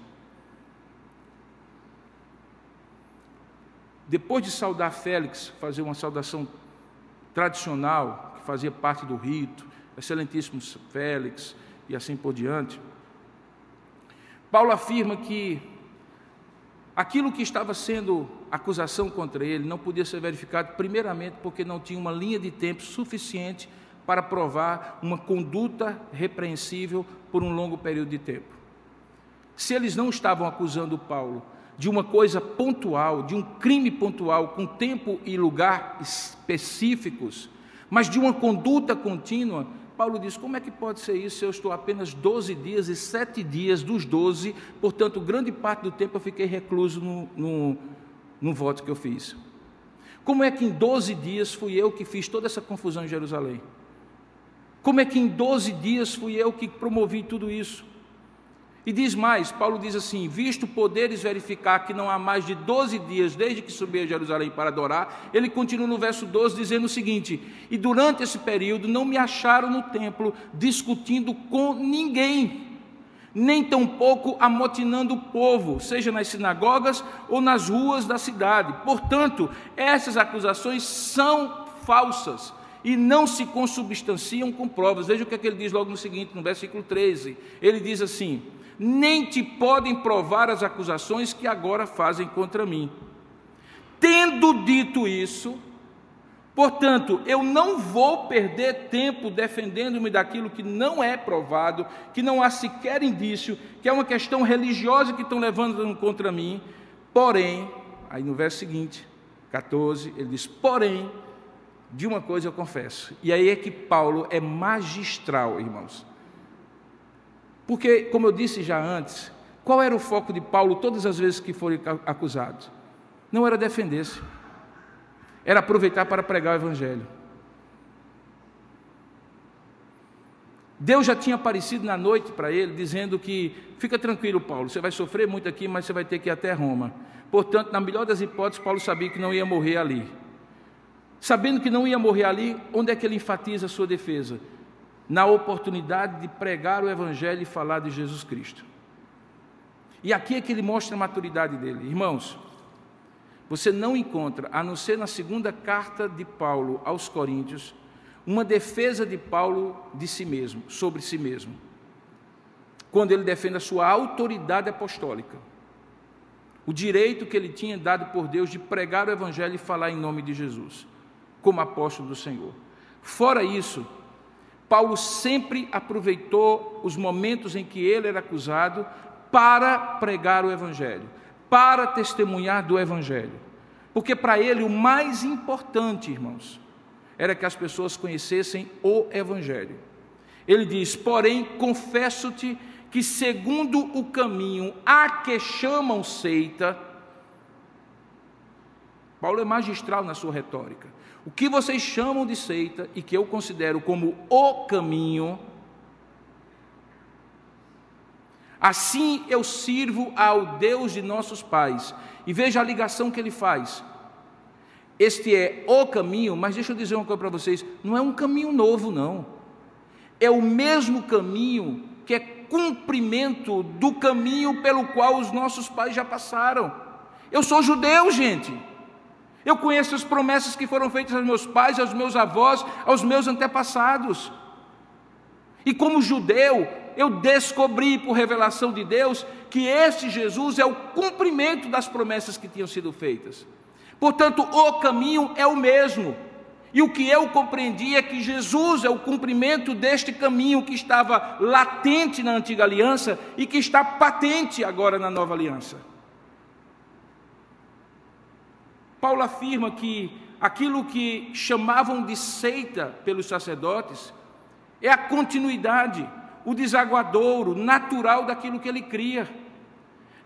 Depois de saudar Félix, fazer uma saudação tradicional, que fazia parte do rito, excelentíssimo Félix e assim por diante, Paulo afirma que aquilo que estava sendo acusação contra ele não podia ser verificado, primeiramente, porque não tinha uma linha de tempo suficiente para provar uma conduta repreensível por um longo período de tempo. Se eles não estavam acusando Paulo de uma coisa pontual, de um crime pontual, com tempo e lugar específicos, mas de uma conduta contínua, Paulo diz: como é que pode ser isso eu estou apenas 12 dias e sete dias dos 12, portanto, grande parte do tempo eu fiquei recluso no, no, no voto que eu fiz? Como é que em 12 dias fui eu que fiz toda essa confusão em Jerusalém? Como é que em 12 dias fui eu que promovi tudo isso? E diz mais, Paulo diz assim: visto poderes verificar que não há mais de 12 dias desde que subi a Jerusalém para adorar, ele continua no verso 12 dizendo o seguinte: E durante esse período não me acharam no templo discutindo com ninguém, nem tampouco amotinando o povo, seja nas sinagogas ou nas ruas da cidade. Portanto, essas acusações são falsas e não se consubstanciam com provas. Veja o que, é que ele diz logo no seguinte, no versículo 13: ele diz assim nem te podem provar as acusações que agora fazem contra mim. Tendo dito isso, portanto, eu não vou perder tempo defendendo-me daquilo que não é provado, que não há sequer indício, que é uma questão religiosa que estão levando contra mim. Porém, aí no verso seguinte, 14, ele diz: Porém, de uma coisa eu confesso. E aí é que Paulo é magistral, irmãos. Porque, como eu disse já antes, qual era o foco de Paulo todas as vezes que foi acusado? Não era defender-se, era aproveitar para pregar o Evangelho. Deus já tinha aparecido na noite para ele, dizendo que fica tranquilo, Paulo, você vai sofrer muito aqui, mas você vai ter que ir até Roma. Portanto, na melhor das hipóteses, Paulo sabia que não ia morrer ali. Sabendo que não ia morrer ali, onde é que ele enfatiza a sua defesa? Na oportunidade de pregar o Evangelho e falar de Jesus Cristo. E aqui é que ele mostra a maturidade dele. Irmãos, você não encontra, a não ser na segunda carta de Paulo aos Coríntios, uma defesa de Paulo de si mesmo, sobre si mesmo. Quando ele defende a sua autoridade apostólica, o direito que ele tinha dado por Deus de pregar o Evangelho e falar em nome de Jesus, como apóstolo do Senhor. Fora isso, Paulo sempre aproveitou os momentos em que ele era acusado para pregar o Evangelho, para testemunhar do Evangelho. Porque para ele o mais importante, irmãos, era que as pessoas conhecessem o Evangelho. Ele diz: Porém, confesso-te que, segundo o caminho a que chamam seita, Paulo é magistral na sua retórica. O que vocês chamam de seita e que eu considero como o caminho, assim eu sirvo ao Deus de nossos pais. E veja a ligação que ele faz. Este é o caminho, mas deixa eu dizer uma coisa para vocês: não é um caminho novo, não. É o mesmo caminho que é cumprimento do caminho pelo qual os nossos pais já passaram. Eu sou judeu, gente. Eu conheço as promessas que foram feitas aos meus pais, aos meus avós, aos meus antepassados. E como judeu, eu descobri por revelação de Deus que este Jesus é o cumprimento das promessas que tinham sido feitas. Portanto, o caminho é o mesmo. E o que eu compreendi é que Jesus é o cumprimento deste caminho que estava latente na antiga aliança e que está patente agora na nova aliança. Paulo afirma que aquilo que chamavam de seita pelos sacerdotes é a continuidade, o desaguadouro natural daquilo que ele cria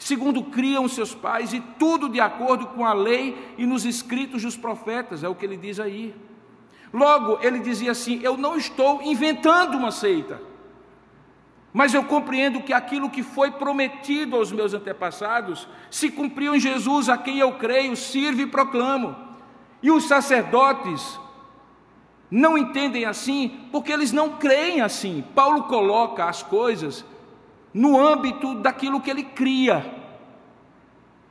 segundo criam seus pais, e tudo de acordo com a lei e nos escritos dos profetas, é o que ele diz aí. Logo, ele dizia assim: Eu não estou inventando uma seita, mas eu compreendo que aquilo que foi prometido aos meus antepassados se cumpriu em Jesus, a quem eu creio, sirvo e proclamo. E os sacerdotes não entendem assim porque eles não creem assim. Paulo coloca as coisas no âmbito daquilo que ele cria,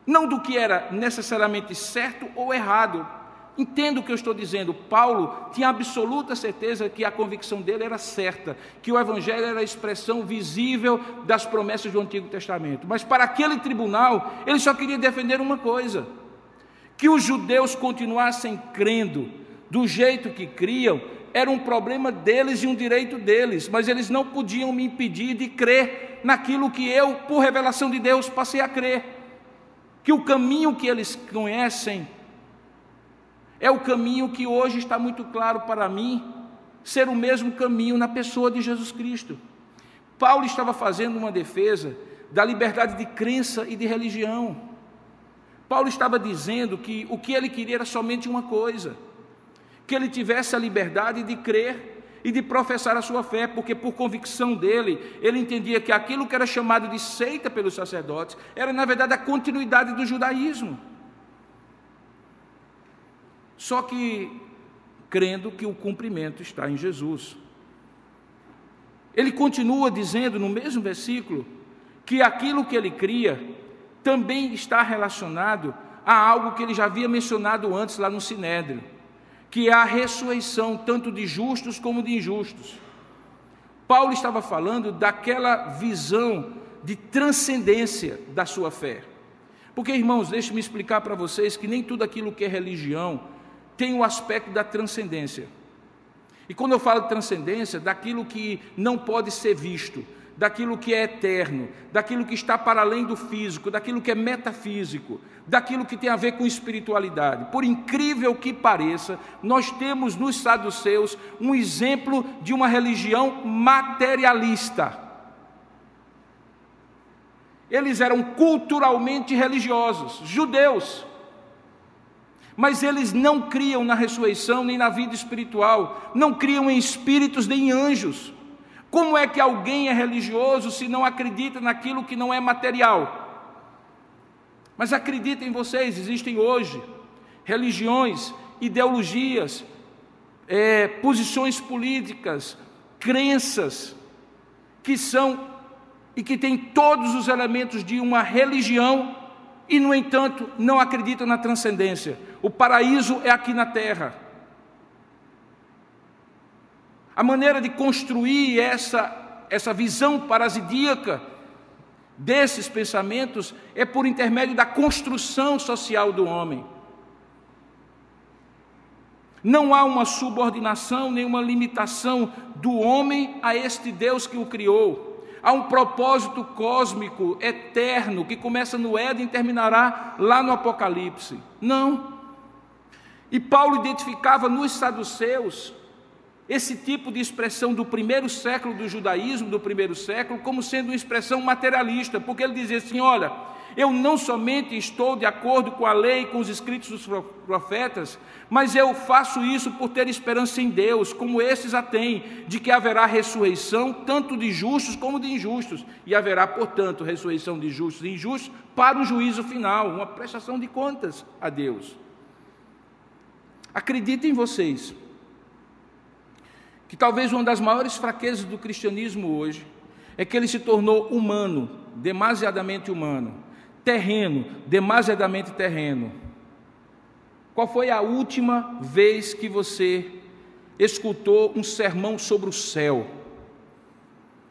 não do que era necessariamente certo ou errado. Entendo o que eu estou dizendo. Paulo tinha absoluta certeza que a convicção dele era certa, que o Evangelho era a expressão visível das promessas do Antigo Testamento. Mas para aquele tribunal, ele só queria defender uma coisa: que os judeus continuassem crendo do jeito que criam, era um problema deles e um direito deles, mas eles não podiam me impedir de crer naquilo que eu, por revelação de Deus, passei a crer. Que o caminho que eles conhecem é o caminho que hoje está muito claro para mim ser o mesmo caminho na pessoa de Jesus Cristo. Paulo estava fazendo uma defesa da liberdade de crença e de religião. Paulo estava dizendo que o que ele queria era somente uma coisa que ele tivesse a liberdade de crer e de professar a sua fé, porque por convicção dele, ele entendia que aquilo que era chamado de seita pelos sacerdotes era, na verdade, a continuidade do judaísmo. Só que crendo que o cumprimento está em Jesus. Ele continua dizendo no mesmo versículo que aquilo que ele cria também está relacionado a algo que ele já havia mencionado antes lá no Sinédrio que é a ressurreição tanto de justos como de injustos. Paulo estava falando daquela visão de transcendência da sua fé. Porque, irmãos, deixe-me explicar para vocês que nem tudo aquilo que é religião tem o aspecto da transcendência. E quando eu falo de transcendência, daquilo que não pode ser visto, daquilo que é eterno, daquilo que está para além do físico, daquilo que é metafísico, daquilo que tem a ver com espiritualidade. Por incrível que pareça, nós temos nos saduceus um exemplo de uma religião materialista. Eles eram culturalmente religiosos, judeus. Mas eles não criam na ressurreição nem na vida espiritual, não criam em espíritos nem em anjos. Como é que alguém é religioso se não acredita naquilo que não é material? Mas acreditem vocês, existem hoje religiões, ideologias, é, posições políticas, crenças que são e que têm todos os elementos de uma religião e, no entanto, não acreditam na transcendência. O paraíso é aqui na terra. A maneira de construir essa, essa visão parasíaca desses pensamentos é por intermédio da construção social do homem. Não há uma subordinação, nenhuma limitação do homem a este Deus que o criou. Há um propósito cósmico, eterno, que começa no Éden e terminará lá no Apocalipse. Não. E Paulo identificava nos saduceus esse tipo de expressão do primeiro século do judaísmo, do primeiro século, como sendo uma expressão materialista, porque ele dizia assim: olha, eu não somente estou de acordo com a lei, com os escritos dos profetas, mas eu faço isso por ter esperança em Deus, como esses a têm, de que haverá ressurreição tanto de justos como de injustos, e haverá, portanto, ressurreição de justos e injustos para o juízo final, uma prestação de contas a Deus. Acreditem vocês que talvez uma das maiores fraquezas do cristianismo hoje é que ele se tornou humano, demasiadamente humano terreno, demasiadamente terreno. Qual foi a última vez que você escutou um sermão sobre o céu,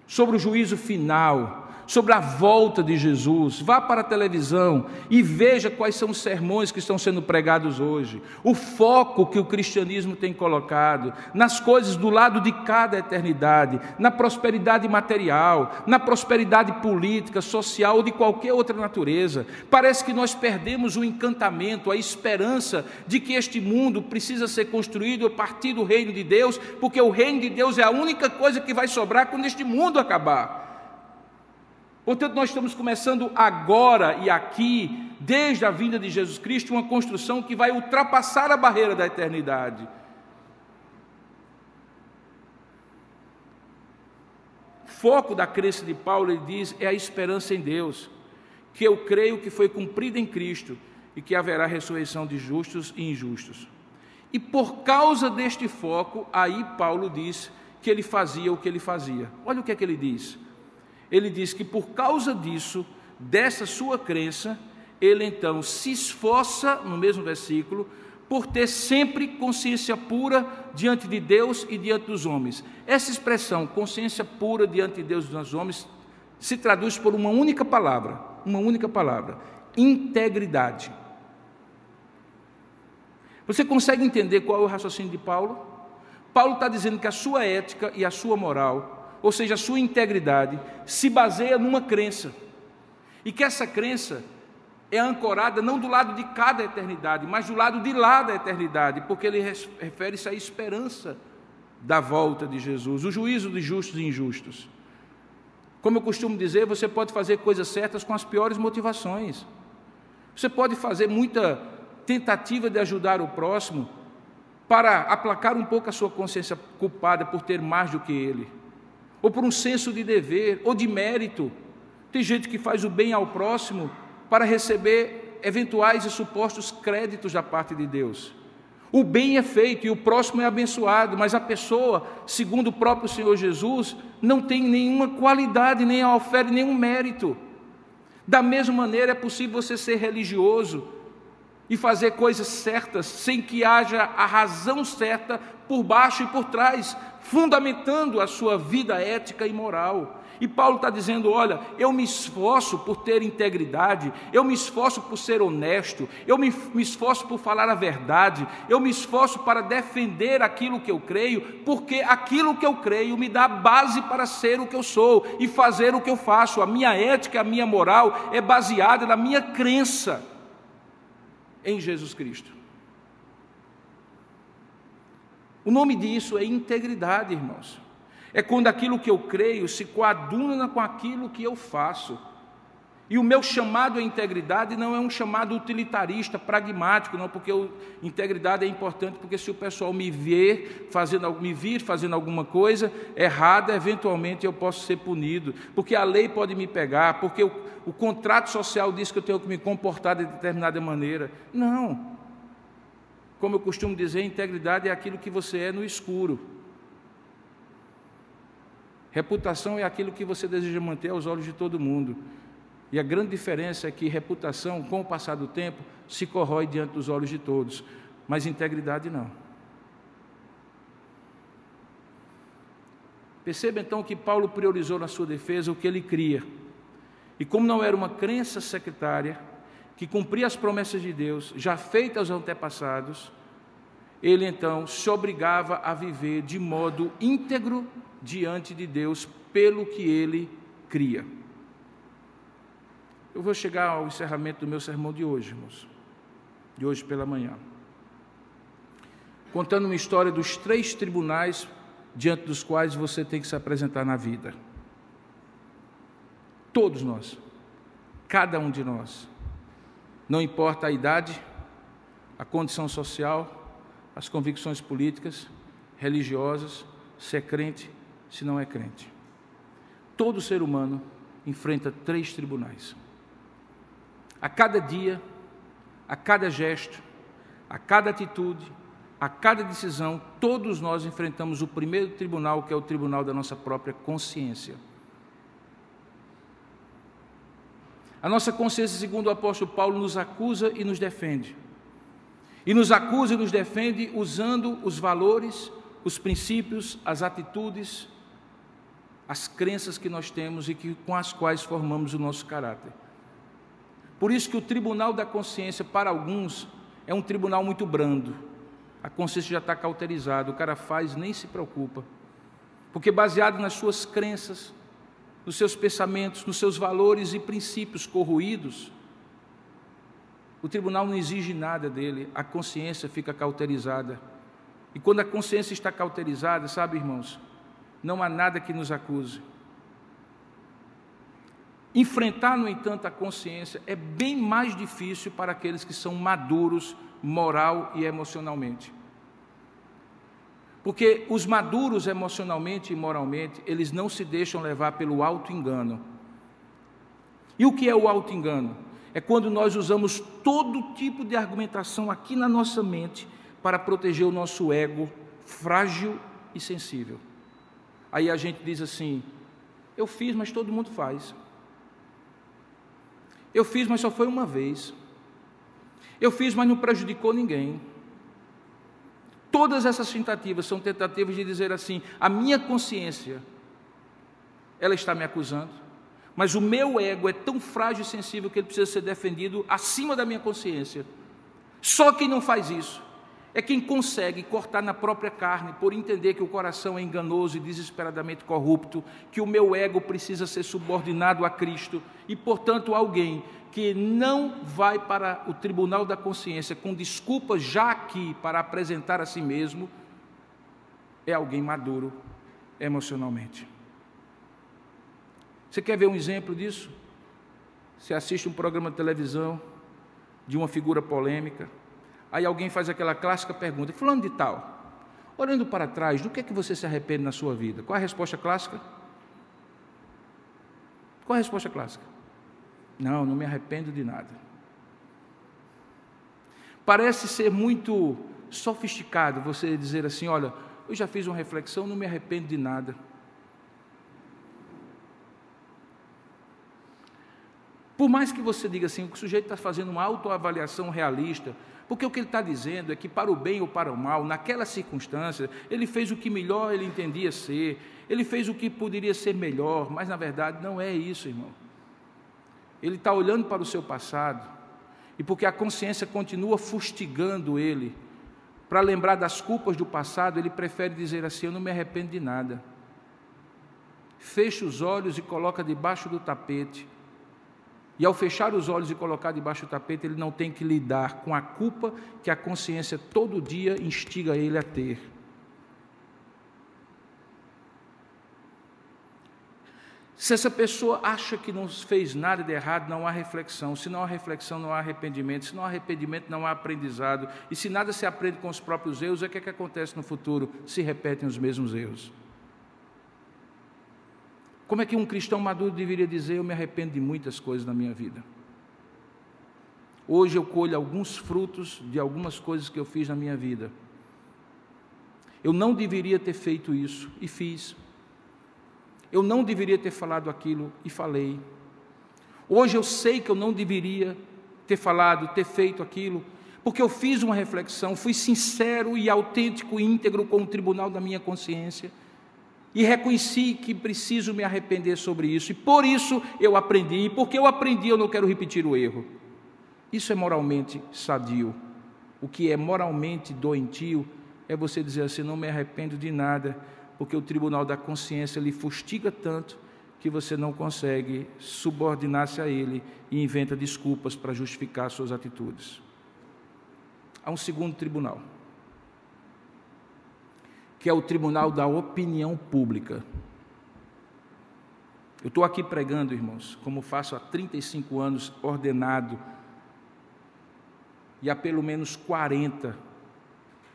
sobre o juízo final, sobre a volta de Jesus. Vá para a televisão e veja quais são os sermões que estão sendo pregados hoje. O foco que o cristianismo tem colocado nas coisas do lado de cada eternidade, na prosperidade material, na prosperidade política, social ou de qualquer outra natureza. Parece que nós perdemos o encantamento, a esperança de que este mundo precisa ser construído a partir do reino de Deus, porque o reino de Deus é a única coisa que vai sobrar quando este mundo acabar. Portanto, nós estamos começando agora e aqui, desde a vinda de Jesus Cristo, uma construção que vai ultrapassar a barreira da eternidade. Foco da crença de Paulo, ele diz, é a esperança em Deus, que eu creio que foi cumprida em Cristo e que haverá ressurreição de justos e injustos. E por causa deste foco, aí Paulo diz que ele fazia o que ele fazia. Olha o que é que ele diz ele diz que por causa disso, dessa sua crença, ele então se esforça, no mesmo versículo, por ter sempre consciência pura diante de Deus e diante dos homens. Essa expressão, consciência pura diante de Deus e dos homens, se traduz por uma única palavra, uma única palavra: integridade. Você consegue entender qual é o raciocínio de Paulo? Paulo está dizendo que a sua ética e a sua moral ou seja, a sua integridade, se baseia numa crença. E que essa crença é ancorada não do lado de cada eternidade, mas do lado de lá da eternidade, porque ele refere-se à esperança da volta de Jesus, o juízo de justos e injustos. Como eu costumo dizer, você pode fazer coisas certas com as piores motivações. Você pode fazer muita tentativa de ajudar o próximo para aplacar um pouco a sua consciência culpada por ter mais do que ele ou por um senso de dever, ou de mérito. Tem gente que faz o bem ao próximo para receber eventuais e supostos créditos da parte de Deus. O bem é feito e o próximo é abençoado, mas a pessoa, segundo o próprio Senhor Jesus, não tem nenhuma qualidade, nem oferece nenhum mérito. Da mesma maneira, é possível você ser religioso e fazer coisas certas sem que haja a razão certa por baixo e por trás, fundamentando a sua vida ética e moral. E Paulo está dizendo: olha, eu me esforço por ter integridade, eu me esforço por ser honesto, eu me, me, esforço por falar a verdade, eu me esforço para defender aquilo que eu creio, porque aquilo que eu creio me dá base para ser o que eu sou e fazer o que eu faço. A minha ética, a minha moral é baseada na minha crença em Jesus Cristo. O nome disso é integridade, irmãos. É quando aquilo que eu creio se coaduna com aquilo que eu faço. E o meu chamado à integridade não é um chamado utilitarista, pragmático, não, porque a integridade é importante, porque se o pessoal me ver fazendo, me vir fazendo alguma coisa errada, eventualmente eu posso ser punido, porque a lei pode me pegar, porque o, o contrato social diz que eu tenho que me comportar de determinada maneira. Não. Como eu costumo dizer, integridade é aquilo que você é no escuro. Reputação é aquilo que você deseja manter aos olhos de todo mundo. E a grande diferença é que reputação, com o passar do tempo, se corrói diante dos olhos de todos, mas integridade não. Perceba então que Paulo priorizou na sua defesa o que ele cria. E como não era uma crença secretária, que cumpria as promessas de Deus, já feitas aos antepassados, ele então se obrigava a viver de modo íntegro diante de Deus pelo que ele cria. Eu vou chegar ao encerramento do meu sermão de hoje, irmãos, de hoje pela manhã, contando uma história dos três tribunais diante dos quais você tem que se apresentar na vida. Todos nós, cada um de nós, não importa a idade, a condição social, as convicções políticas, religiosas, se é crente, se não é crente. Todo ser humano enfrenta três tribunais. A cada dia, a cada gesto, a cada atitude, a cada decisão, todos nós enfrentamos o primeiro tribunal, que é o tribunal da nossa própria consciência. A nossa consciência, segundo o apóstolo Paulo, nos acusa e nos defende. E nos acusa e nos defende usando os valores, os princípios, as atitudes, as crenças que nós temos e que, com as quais formamos o nosso caráter. Por isso que o tribunal da consciência, para alguns, é um tribunal muito brando. A consciência já está cauterizada, o cara faz nem se preocupa. Porque baseado nas suas crenças, nos seus pensamentos, nos seus valores e princípios corroídos, o tribunal não exige nada dele, a consciência fica cauterizada. E quando a consciência está cauterizada, sabe, irmãos, não há nada que nos acuse. Enfrentar, no entanto, a consciência é bem mais difícil para aqueles que são maduros moral e emocionalmente. Porque os maduros emocionalmente e moralmente, eles não se deixam levar pelo auto-engano. E o que é o auto-engano? É quando nós usamos todo tipo de argumentação aqui na nossa mente para proteger o nosso ego frágil e sensível. Aí a gente diz assim: eu fiz, mas todo mundo faz. Eu fiz, mas só foi uma vez. Eu fiz, mas não prejudicou ninguém. Todas essas tentativas são tentativas de dizer assim: a minha consciência, ela está me acusando, mas o meu ego é tão frágil e sensível que ele precisa ser defendido acima da minha consciência. Só quem não faz isso é quem consegue cortar na própria carne por entender que o coração é enganoso e desesperadamente corrupto, que o meu ego precisa ser subordinado a Cristo e, portanto, alguém que não vai para o tribunal da consciência com desculpas já aqui para apresentar a si mesmo, é alguém maduro emocionalmente. Você quer ver um exemplo disso? Você assiste um programa de televisão de uma figura polêmica, Aí alguém faz aquela clássica pergunta: Fulano de Tal, olhando para trás, do que é que você se arrepende na sua vida? Qual a resposta clássica? Qual a resposta clássica? Não, não me arrependo de nada. Parece ser muito sofisticado você dizer assim: olha, eu já fiz uma reflexão, não me arrependo de nada. Por mais que você diga assim, o sujeito está fazendo uma autoavaliação realista, porque o que ele está dizendo é que, para o bem ou para o mal, naquela circunstância, ele fez o que melhor ele entendia ser, ele fez o que poderia ser melhor, mas na verdade não é isso, irmão. Ele está olhando para o seu passado, e porque a consciência continua fustigando ele, para lembrar das culpas do passado, ele prefere dizer assim: Eu não me arrependo de nada. Fecha os olhos e coloca debaixo do tapete e ao fechar os olhos e colocar debaixo do tapete, ele não tem que lidar com a culpa que a consciência todo dia instiga ele a ter. Se essa pessoa acha que não fez nada de errado, não há reflexão. Se não há reflexão, não há arrependimento. Se não há arrependimento, não há aprendizado. E se nada se aprende com os próprios erros, o que é que acontece no futuro? Se repetem os mesmos erros. Como é que um cristão maduro deveria dizer: Eu me arrependo de muitas coisas na minha vida? Hoje eu colho alguns frutos de algumas coisas que eu fiz na minha vida. Eu não deveria ter feito isso e fiz eu não deveria ter falado aquilo e falei. Hoje eu sei que eu não deveria ter falado, ter feito aquilo, porque eu fiz uma reflexão, fui sincero e autêntico e íntegro com o tribunal da minha consciência e reconheci que preciso me arrepender sobre isso, e por isso eu aprendi, e porque eu aprendi eu não quero repetir o erro. Isso é moralmente sadio. O que é moralmente doentio é você dizer assim: não me arrependo de nada, porque o tribunal da consciência lhe fustiga tanto que você não consegue subordinar-se a ele e inventa desculpas para justificar suas atitudes. Há um segundo tribunal, que é o tribunal da opinião pública. Eu estou aqui pregando, irmãos, como faço há 35 anos, ordenado, e há pelo menos 40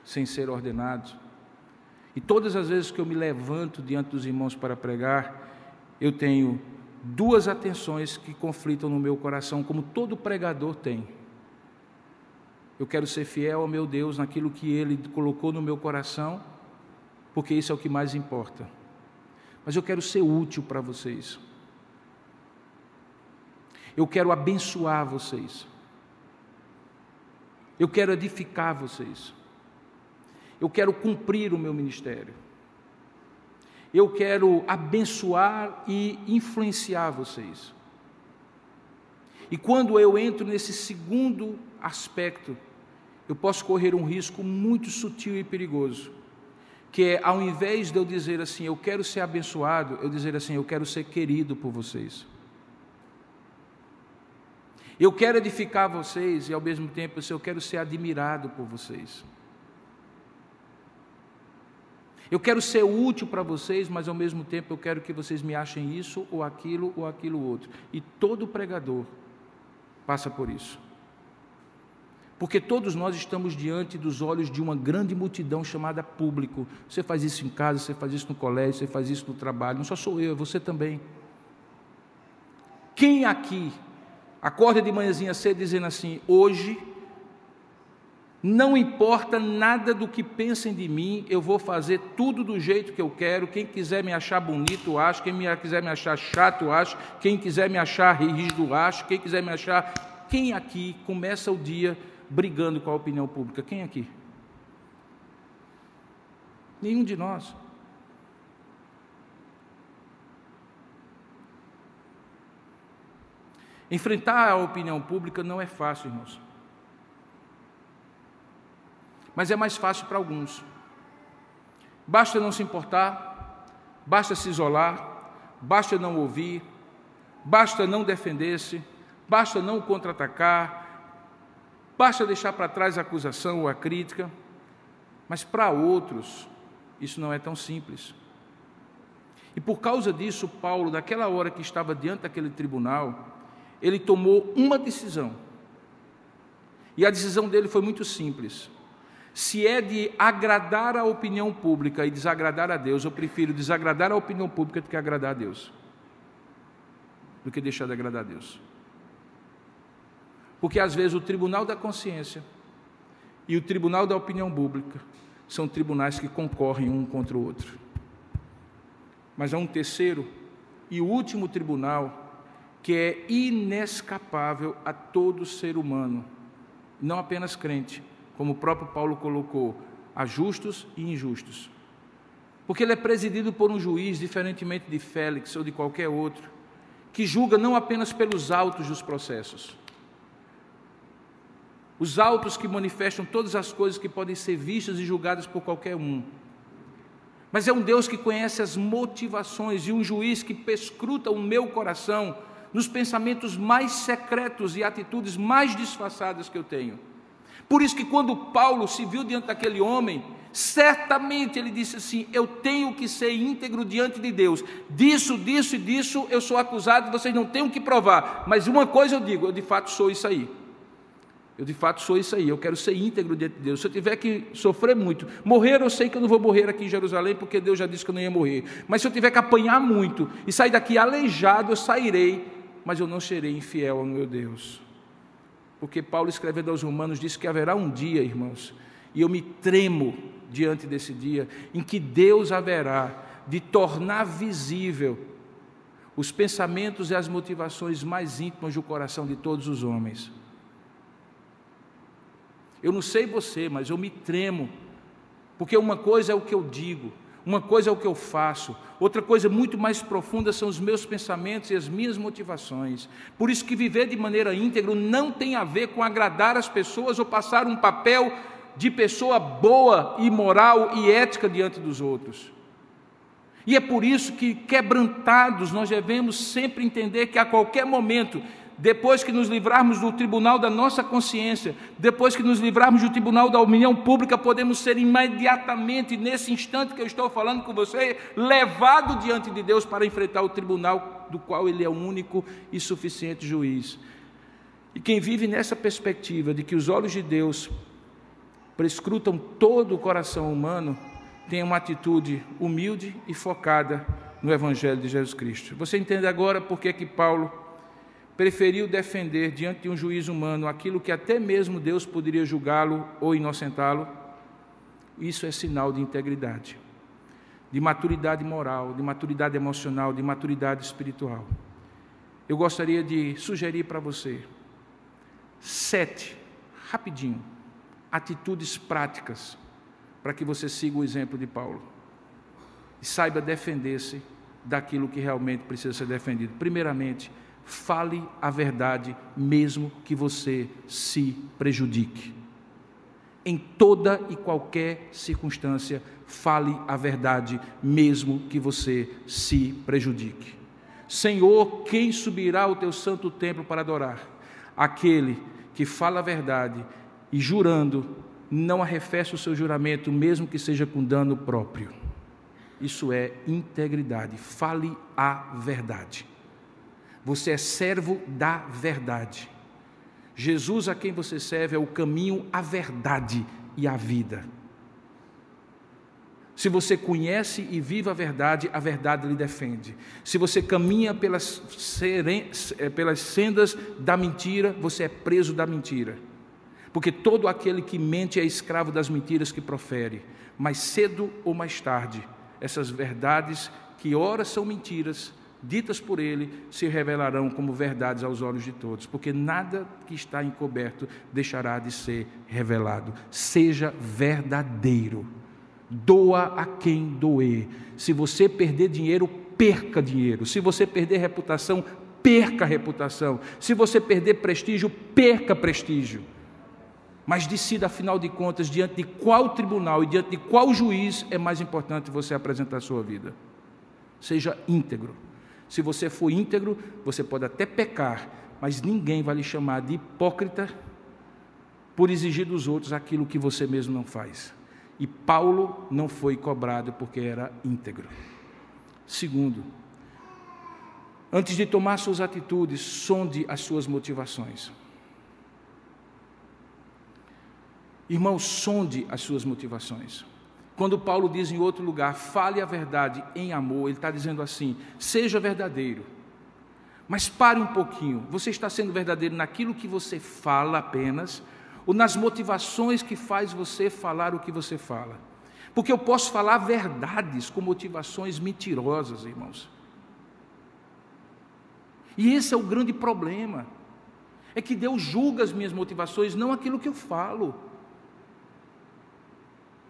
sem ser ordenado. E todas as vezes que eu me levanto diante dos irmãos para pregar, eu tenho duas atenções que conflitam no meu coração, como todo pregador tem. Eu quero ser fiel ao meu Deus naquilo que Ele colocou no meu coração, porque isso é o que mais importa. Mas eu quero ser útil para vocês. Eu quero abençoar vocês. Eu quero edificar vocês. Eu quero cumprir o meu ministério. Eu quero abençoar e influenciar vocês. E quando eu entro nesse segundo aspecto, eu posso correr um risco muito sutil e perigoso, que é ao invés de eu dizer assim, eu quero ser abençoado, eu dizer assim, eu quero ser querido por vocês. Eu quero edificar vocês e ao mesmo tempo eu quero ser admirado por vocês. Eu quero ser útil para vocês, mas ao mesmo tempo eu quero que vocês me achem isso ou aquilo ou aquilo outro. E todo pregador passa por isso. Porque todos nós estamos diante dos olhos de uma grande multidão chamada público. Você faz isso em casa, você faz isso no colégio, você faz isso no trabalho. Não só sou eu, é você também. Quem aqui acorda de manhãzinha cedo dizendo assim: hoje não importa nada do que pensem de mim, eu vou fazer tudo do jeito que eu quero. Quem quiser me achar bonito, acho. Quem quiser me achar chato, acho. Quem quiser me achar rígido, acho. Quem quiser me achar. Quem aqui começa o dia brigando com a opinião pública? Quem aqui? Nenhum de nós. Enfrentar a opinião pública não é fácil, irmãos. mas é mais fácil para alguns. Basta não se importar, basta se isolar, basta não ouvir, basta não defender-se, basta não contra-atacar, basta deixar para trás a acusação ou a crítica. Mas para outros, isso não é tão simples. E por causa disso, Paulo, naquela hora que estava diante daquele tribunal, ele tomou uma decisão. E a decisão dele foi muito simples. Se é de agradar a opinião pública e desagradar a Deus, eu prefiro desagradar a opinião pública do que agradar a Deus, do que deixar de agradar a Deus. Porque às vezes o tribunal da consciência e o tribunal da opinião pública são tribunais que concorrem um contra o outro. Mas há um terceiro e último tribunal que é inescapável a todo ser humano, não apenas crente, como o próprio Paulo colocou, a justos e injustos. Porque ele é presidido por um juiz, diferentemente de Félix ou de qualquer outro, que julga não apenas pelos autos dos processos, os autos que manifestam todas as coisas que podem ser vistas e julgadas por qualquer um. Mas é um Deus que conhece as motivações e um juiz que perscruta o meu coração nos pensamentos mais secretos e atitudes mais disfarçadas que eu tenho. Por isso que quando Paulo se viu diante daquele homem, certamente ele disse assim: Eu tenho que ser íntegro diante de Deus. Disso, disso e disso eu sou acusado, vocês não têm o que provar. Mas uma coisa eu digo: eu de fato sou isso aí. Eu de fato sou isso aí, eu quero ser íntegro diante de Deus. Se eu tiver que sofrer muito, morrer, eu sei que eu não vou morrer aqui em Jerusalém, porque Deus já disse que eu não ia morrer. Mas se eu tiver que apanhar muito e sair daqui aleijado, eu sairei, mas eu não serei infiel ao meu Deus. Porque Paulo, escrevendo aos Romanos, disse que haverá um dia, irmãos, e eu me tremo diante desse dia, em que Deus haverá de tornar visível os pensamentos e as motivações mais íntimas do coração de todos os homens. Eu não sei você, mas eu me tremo, porque uma coisa é o que eu digo, uma coisa é o que eu faço, outra coisa muito mais profunda são os meus pensamentos e as minhas motivações. Por isso que viver de maneira íntegra não tem a ver com agradar as pessoas ou passar um papel de pessoa boa e moral e ética diante dos outros. E é por isso que, quebrantados, nós devemos sempre entender que a qualquer momento depois que nos livrarmos do tribunal da nossa consciência, depois que nos livrarmos do tribunal da opinião pública, podemos ser imediatamente, nesse instante que eu estou falando com você, levado diante de Deus para enfrentar o tribunal do qual Ele é o único e suficiente juiz. E quem vive nessa perspectiva de que os olhos de Deus prescrutam todo o coração humano, tem uma atitude humilde e focada no Evangelho de Jesus Cristo. Você entende agora por que, que Paulo preferiu defender diante de um juiz humano aquilo que até mesmo Deus poderia julgá-lo ou inocentá-lo, isso é sinal de integridade, de maturidade moral, de maturidade emocional, de maturidade espiritual. Eu gostaria de sugerir para você sete, rapidinho, atitudes práticas para que você siga o exemplo de Paulo e saiba defender-se daquilo que realmente precisa ser defendido. Primeiramente, fale a verdade, mesmo que você se prejudique. Em toda e qualquer circunstância, fale a verdade, mesmo que você se prejudique. Senhor, quem subirá ao teu santo templo para adorar? Aquele que fala a verdade e jurando, não arrefece o seu juramento, mesmo que seja com dano próprio. Isso é integridade. Fale a verdade. Você é servo da verdade. Jesus a quem você serve é o caminho, a verdade e a vida. Se você conhece e vive a verdade, a verdade lhe defende. Se você caminha pelas, eh, pelas sendas da mentira, você é preso da mentira. Porque todo aquele que mente é escravo das mentiras que profere. Mais cedo ou mais tarde, essas verdades, que ora são mentiras, ditas por ele se revelarão como verdades aos olhos de todos, porque nada que está encoberto deixará de ser revelado. Seja verdadeiro. Doa a quem doer. Se você perder dinheiro, perca dinheiro. Se você perder reputação, perca reputação. Se você perder prestígio, perca prestígio. Mas decida, afinal de contas, diante de qual tribunal e diante de qual juiz é mais importante você apresentar a sua vida. Seja íntegro. Se você for íntegro, você pode até pecar, mas ninguém vai lhe chamar de hipócrita por exigir dos outros aquilo que você mesmo não faz. E Paulo não foi cobrado porque era íntegro. Segundo, antes de tomar suas atitudes, sonde as suas motivações. Irmão, sonde as suas motivações. Quando Paulo diz em outro lugar, fale a verdade em amor, ele está dizendo assim: seja verdadeiro. Mas pare um pouquinho, você está sendo verdadeiro naquilo que você fala apenas, ou nas motivações que faz você falar o que você fala? Porque eu posso falar verdades com motivações mentirosas, irmãos. E esse é o grande problema. É que Deus julga as minhas motivações, não aquilo que eu falo.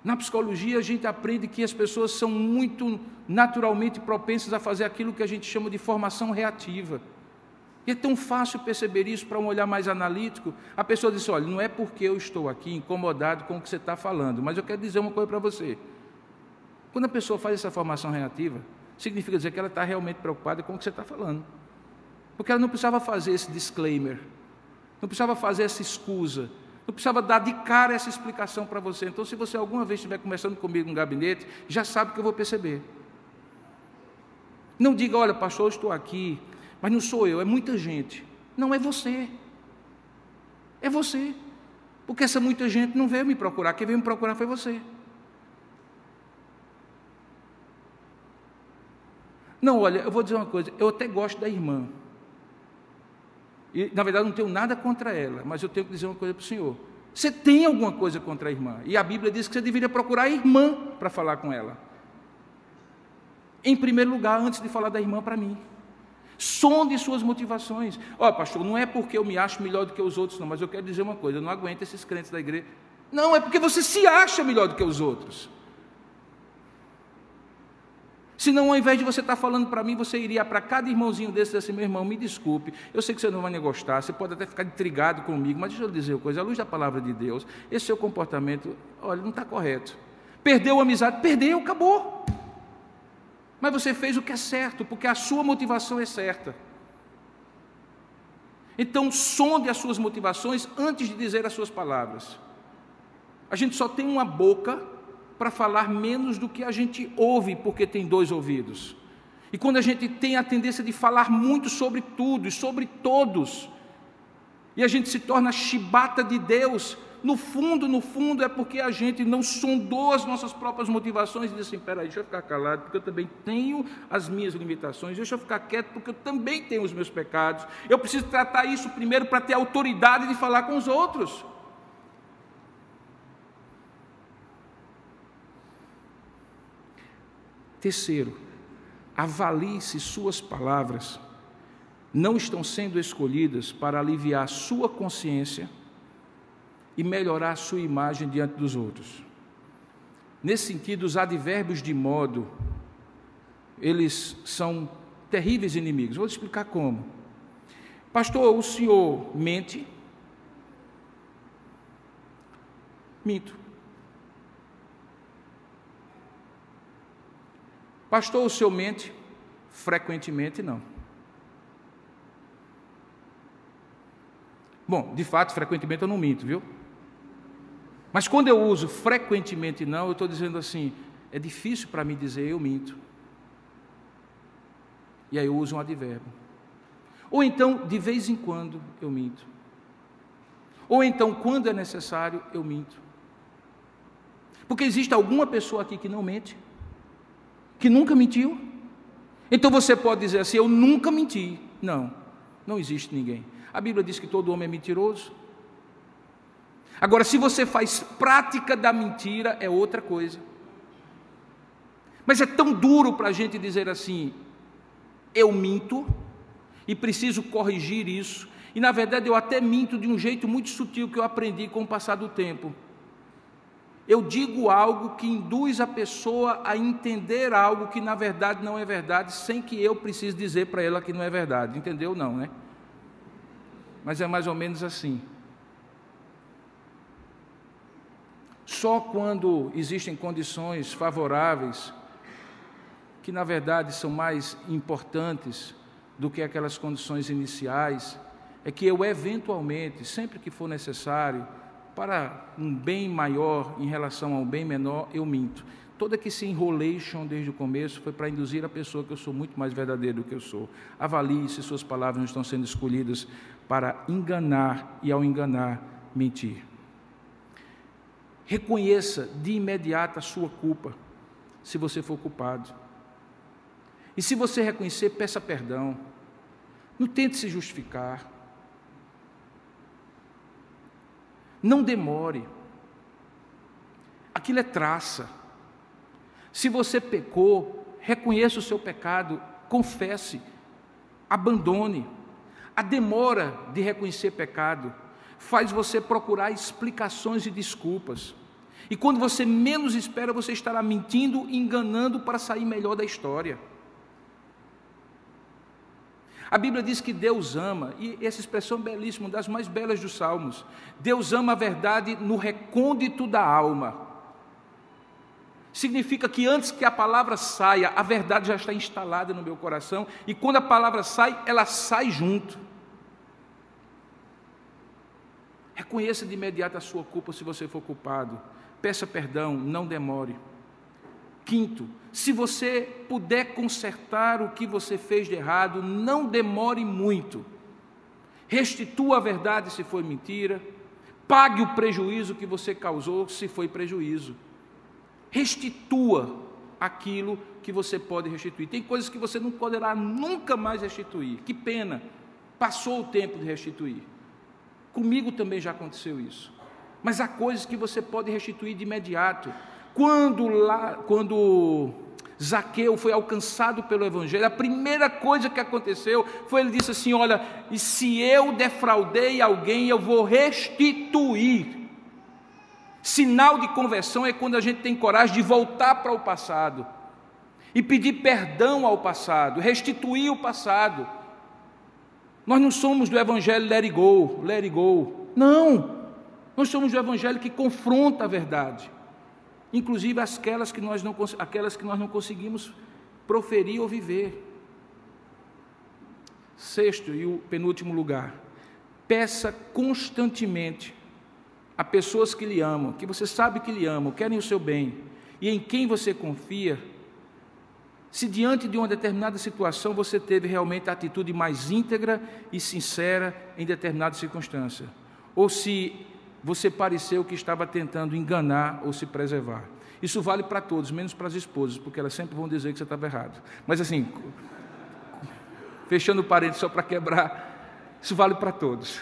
Na psicologia, a gente aprende que as pessoas são muito naturalmente propensas a fazer aquilo que a gente chama de formação reativa. E é tão fácil perceber isso para um olhar mais analítico. A pessoa diz: olha, não é porque eu estou aqui incomodado com o que você está falando, mas eu quero dizer uma coisa para você. Quando a pessoa faz essa formação reativa, significa dizer que ela está realmente preocupada com o que você está falando. Porque ela não precisava fazer esse disclaimer, não precisava fazer essa escusa, Não precisava dar de cara essa explicação para você. Então, se você alguma vez estiver conversando comigo no gabinete, já sabe que eu vou perceber. Não diga, olha, pastor, eu estou aqui, mas não sou eu, é muita gente. Não, é você. É você. Porque essa muita gente não veio me procurar, quem veio me procurar foi você. Não, olha, eu vou dizer uma coisa, eu até gosto da irmã. E, na verdade, não tenho nada contra ela, mas eu tenho que dizer uma coisa para o senhor. Você tem alguma coisa contra a irmã. E a Bíblia diz que você deveria procurar a irmã para falar com ela. Em primeiro lugar, antes de falar da irmã para mim. Sonde suas motivações. Ó, oh, pastor, não é porque eu me acho melhor do que os outros, não, mas eu quero dizer uma coisa: eu não aguento esses crentes da igreja. Não, é porque você se acha melhor do que os outros. Senão, ao invés de você estar falando para mim, você iria para cada irmãozinho desse assim, meu irmão, me desculpe, eu sei que você não vai nem gostar, você pode até ficar intrigado comigo, mas deixa eu dizer uma coisa, à luz da palavra de Deus, esse seu comportamento, olha, não está correto. Perdeu a amizade, perdeu, acabou. Mas você fez o que é certo, porque a sua motivação é certa. Então, sonde as suas motivações antes de dizer as suas palavras. A gente só tem uma boca para falar menos do que a gente ouve, porque tem dois ouvidos. E quando a gente tem a tendência de falar muito sobre tudo e sobre todos, e a gente se torna chibata de Deus, no fundo, no fundo, é porque a gente não sondou as nossas próprias motivações e disse assim: peraí, deixa eu ficar calado, porque eu também tenho as minhas limitações, deixa eu ficar quieto, porque eu também tenho os meus pecados. Eu preciso tratar isso primeiro para ter autoridade de falar com os outros. Terceiro, avalie se suas palavras não estão sendo escolhidas para aliviar sua consciência e melhorar sua imagem diante dos outros. Nesse sentido, os advérbios de modo, eles são terríveis inimigos. Vou te explicar como. Pastor, o senhor mente? Minto. Pastor, o senhor mente? Frequentemente não. Bom, de fato, frequentemente eu não minto, viu? Mas quando eu uso frequentemente não, eu estou dizendo assim, é difícil para mim dizer eu minto. E aí eu uso um advérbio. Ou então, de vez em quando, eu minto. Ou então, quando é necessário, eu minto. Porque existe alguma pessoa aqui que não mente? Que nunca mentiu. Então você pode dizer assim: Eu nunca menti. Não, não existe ninguém. A Bíblia diz que todo homem é mentiroso. Agora, se você faz prática da mentira, é outra coisa. Mas é tão duro para a gente dizer assim: eu minto e preciso corrigir isso. E na verdade eu até minto de um jeito muito sutil que eu aprendi com o passar do tempo eu digo algo que induz a pessoa a entender algo que na verdade não é verdade, sem que eu precise dizer para ela que não é verdade. Entendeu? Não, né? Mas é mais ou menos assim. Só quando existem condições favoráveis, que na verdade são mais importantes do que aquelas condições iniciais, é que eu eventualmente, sempre que for necessário, para um bem maior em relação a um bem menor, eu minto. Que se enrolation desde o começo foi para induzir a pessoa que eu sou muito mais verdadeiro do que eu sou. Avalie se suas palavras não estão sendo escolhidas para enganar e, ao enganar, mentir. Reconheça de imediato a sua culpa, se você for culpado. E se você reconhecer, peça perdão. Não tente se justificar. Não demore. Aquilo é traça. Se você pecou, reconheça o seu pecado, confesse, abandone. A demora de reconhecer pecado faz você procurar explicações e desculpas. E quando você menos espera, você estará mentindo, enganando para sair melhor da história. A Bíblia diz que Deus ama, e essa expressão é belíssima, uma das mais belas dos Salmos. Deus ama a verdade no recôndito da alma. Significa que antes que a palavra saia, a verdade já está instalada no meu coração, e quando a palavra sai, ela sai junto. Reconheça de imediato a sua culpa se você for culpado. Peça perdão, não demore. Quinto, se você puder consertar o que você fez de errado, não demore muito. Restitua a verdade se foi mentira. Pague o prejuízo que você causou se foi prejuízo. Restitua aquilo que você pode restituir. Tem coisas que você não poderá nunca mais restituir. Que pena. Passou o tempo de restituir. Comigo também já aconteceu isso. Mas há coisas que você pode restituir de imediato. Quando lá, quando Zaqueu foi alcançado pelo Evangelho, a primeira coisa que aconteceu foi ele disse assim: Olha, e se eu defraudei alguém, eu vou restituir. Sinal de conversão é quando a gente tem coragem de voltar para o passado e pedir perdão ao passado, restituir o passado. Nós não somos do evangelho let it go, let it go. Não. Nós somos do evangelho que confronta a verdade. Inclusive aquelas que nós não, aquelas que nós não conseguimos proferir ou viver. Sexto e o penúltimo lugar. Peça constantemente a pessoas que lhe amam, que você sabe que lhe amam, querem o seu bem, e em quem você confia, se diante de uma determinada situação você teve realmente a atitude mais íntegra e sincera em determinada circunstância, ou se você pareceu que estava tentando enganar ou se preservar. Isso vale para todos, menos para as esposas, porque elas sempre vão dizer que você estava errado. Mas assim, fechando o parede só para quebrar, isso vale para todos.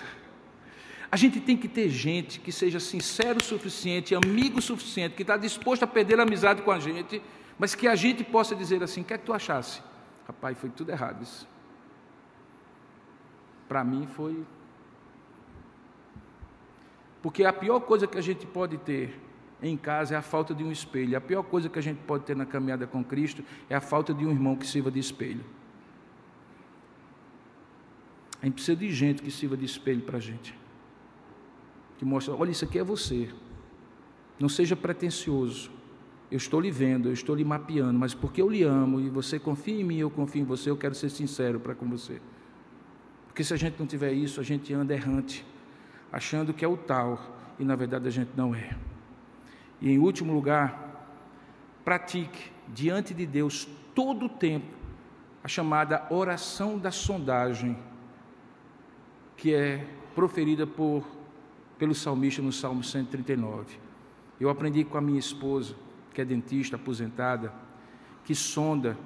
A gente tem que ter gente que seja sincero o suficiente, amigo o suficiente, que está disposto a perder a amizade com a gente, mas que a gente possa dizer assim: o que é que tu achasse? Rapaz, foi tudo errado isso. Para mim foi. Porque a pior coisa que a gente pode ter em casa é a falta de um espelho. A pior coisa que a gente pode ter na caminhada com Cristo é a falta de um irmão que sirva de espelho. A gente precisa de gente que sirva de espelho para a gente que mostra: olha, isso aqui é você. Não seja pretensioso. Eu estou lhe vendo, eu estou lhe mapeando, mas porque eu lhe amo e você confia em mim, eu confio em você, eu quero ser sincero para com você. Porque se a gente não tiver isso, a gente anda errante, achando que é o tal, e na verdade a gente não é. E em último lugar, pratique diante de Deus todo o tempo a chamada oração da sondagem, que é proferida por pelo salmista no Salmo 139. Eu aprendi com a minha esposa, que é dentista aposentada, que sonda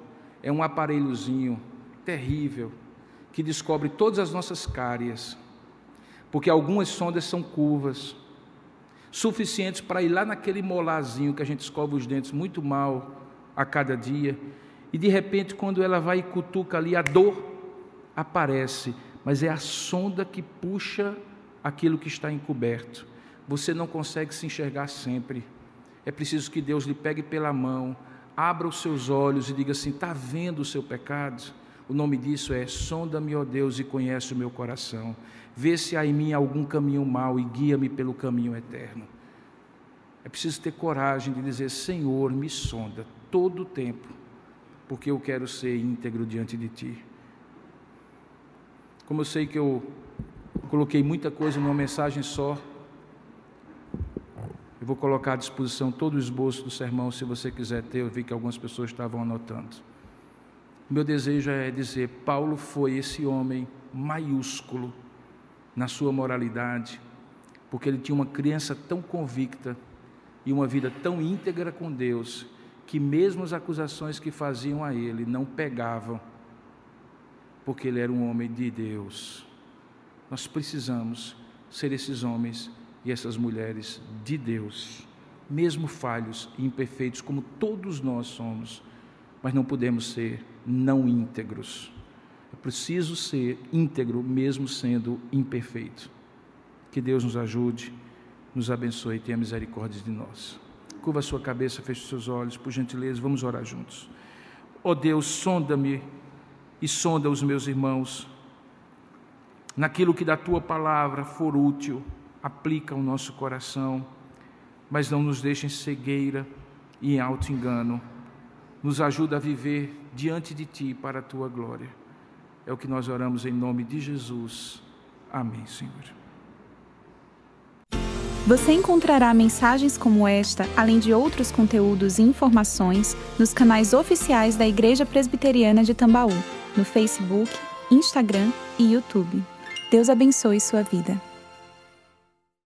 é um aparelhozinho terrível que descobre todas as nossas cárias, porque algumas sondas são curvas, suficientes para ir lá naquele molarzinho que a gente escova os dentes muito mal a cada dia, e de repente, quando ela vai e cutuca ali, a dor aparece, mas é a sonda que puxa aquilo que está encoberto. Você não consegue se enxergar sempre. É preciso que Deus lhe pegue pela mão, abra os seus olhos e diga assim: está vendo o seu pecado? O nome disso é: sonda-me, ó Deus, e conhece o meu coração. Vê se há em mim algum caminho mau e guia-me pelo caminho eterno. É preciso ter coragem de dizer: Senhor, me sonda todo o tempo, porque eu quero ser íntegro diante de Ti. Como eu sei que eu coloquei muita coisa numa mensagem só. Eu vou colocar à disposição todo o esboço do sermão, se você quiser ter. Eu vi que algumas pessoas estavam anotando. Meu desejo é dizer: Paulo foi esse homem maiúsculo na sua moralidade, porque ele tinha uma criança tão convicta e uma vida tão íntegra com Deus, que mesmo as acusações que faziam a ele não pegavam, porque ele era um homem de Deus. Nós precisamos ser esses homens e essas mulheres de Deus, mesmo falhos e imperfeitos, como todos nós somos, mas não podemos ser não íntegros. É preciso ser íntegro, mesmo sendo imperfeito. Que Deus nos ajude, nos abençoe e tenha misericórdia de nós. Curva a sua cabeça, feche seus olhos, por gentileza, vamos orar juntos. Ó oh Deus, sonda-me e sonda os meus irmãos naquilo que da tua palavra for útil, aplica ao nosso coração, mas não nos deixe em cegueira e em alto engano. Nos ajuda a viver diante de ti para a tua glória. É o que nós oramos em nome de Jesus. Amém, Senhor. Você encontrará mensagens como esta, além de outros conteúdos e informações, nos canais oficiais da Igreja Presbiteriana de Tambaú, no Facebook, Instagram e YouTube. Deus abençoe sua vida.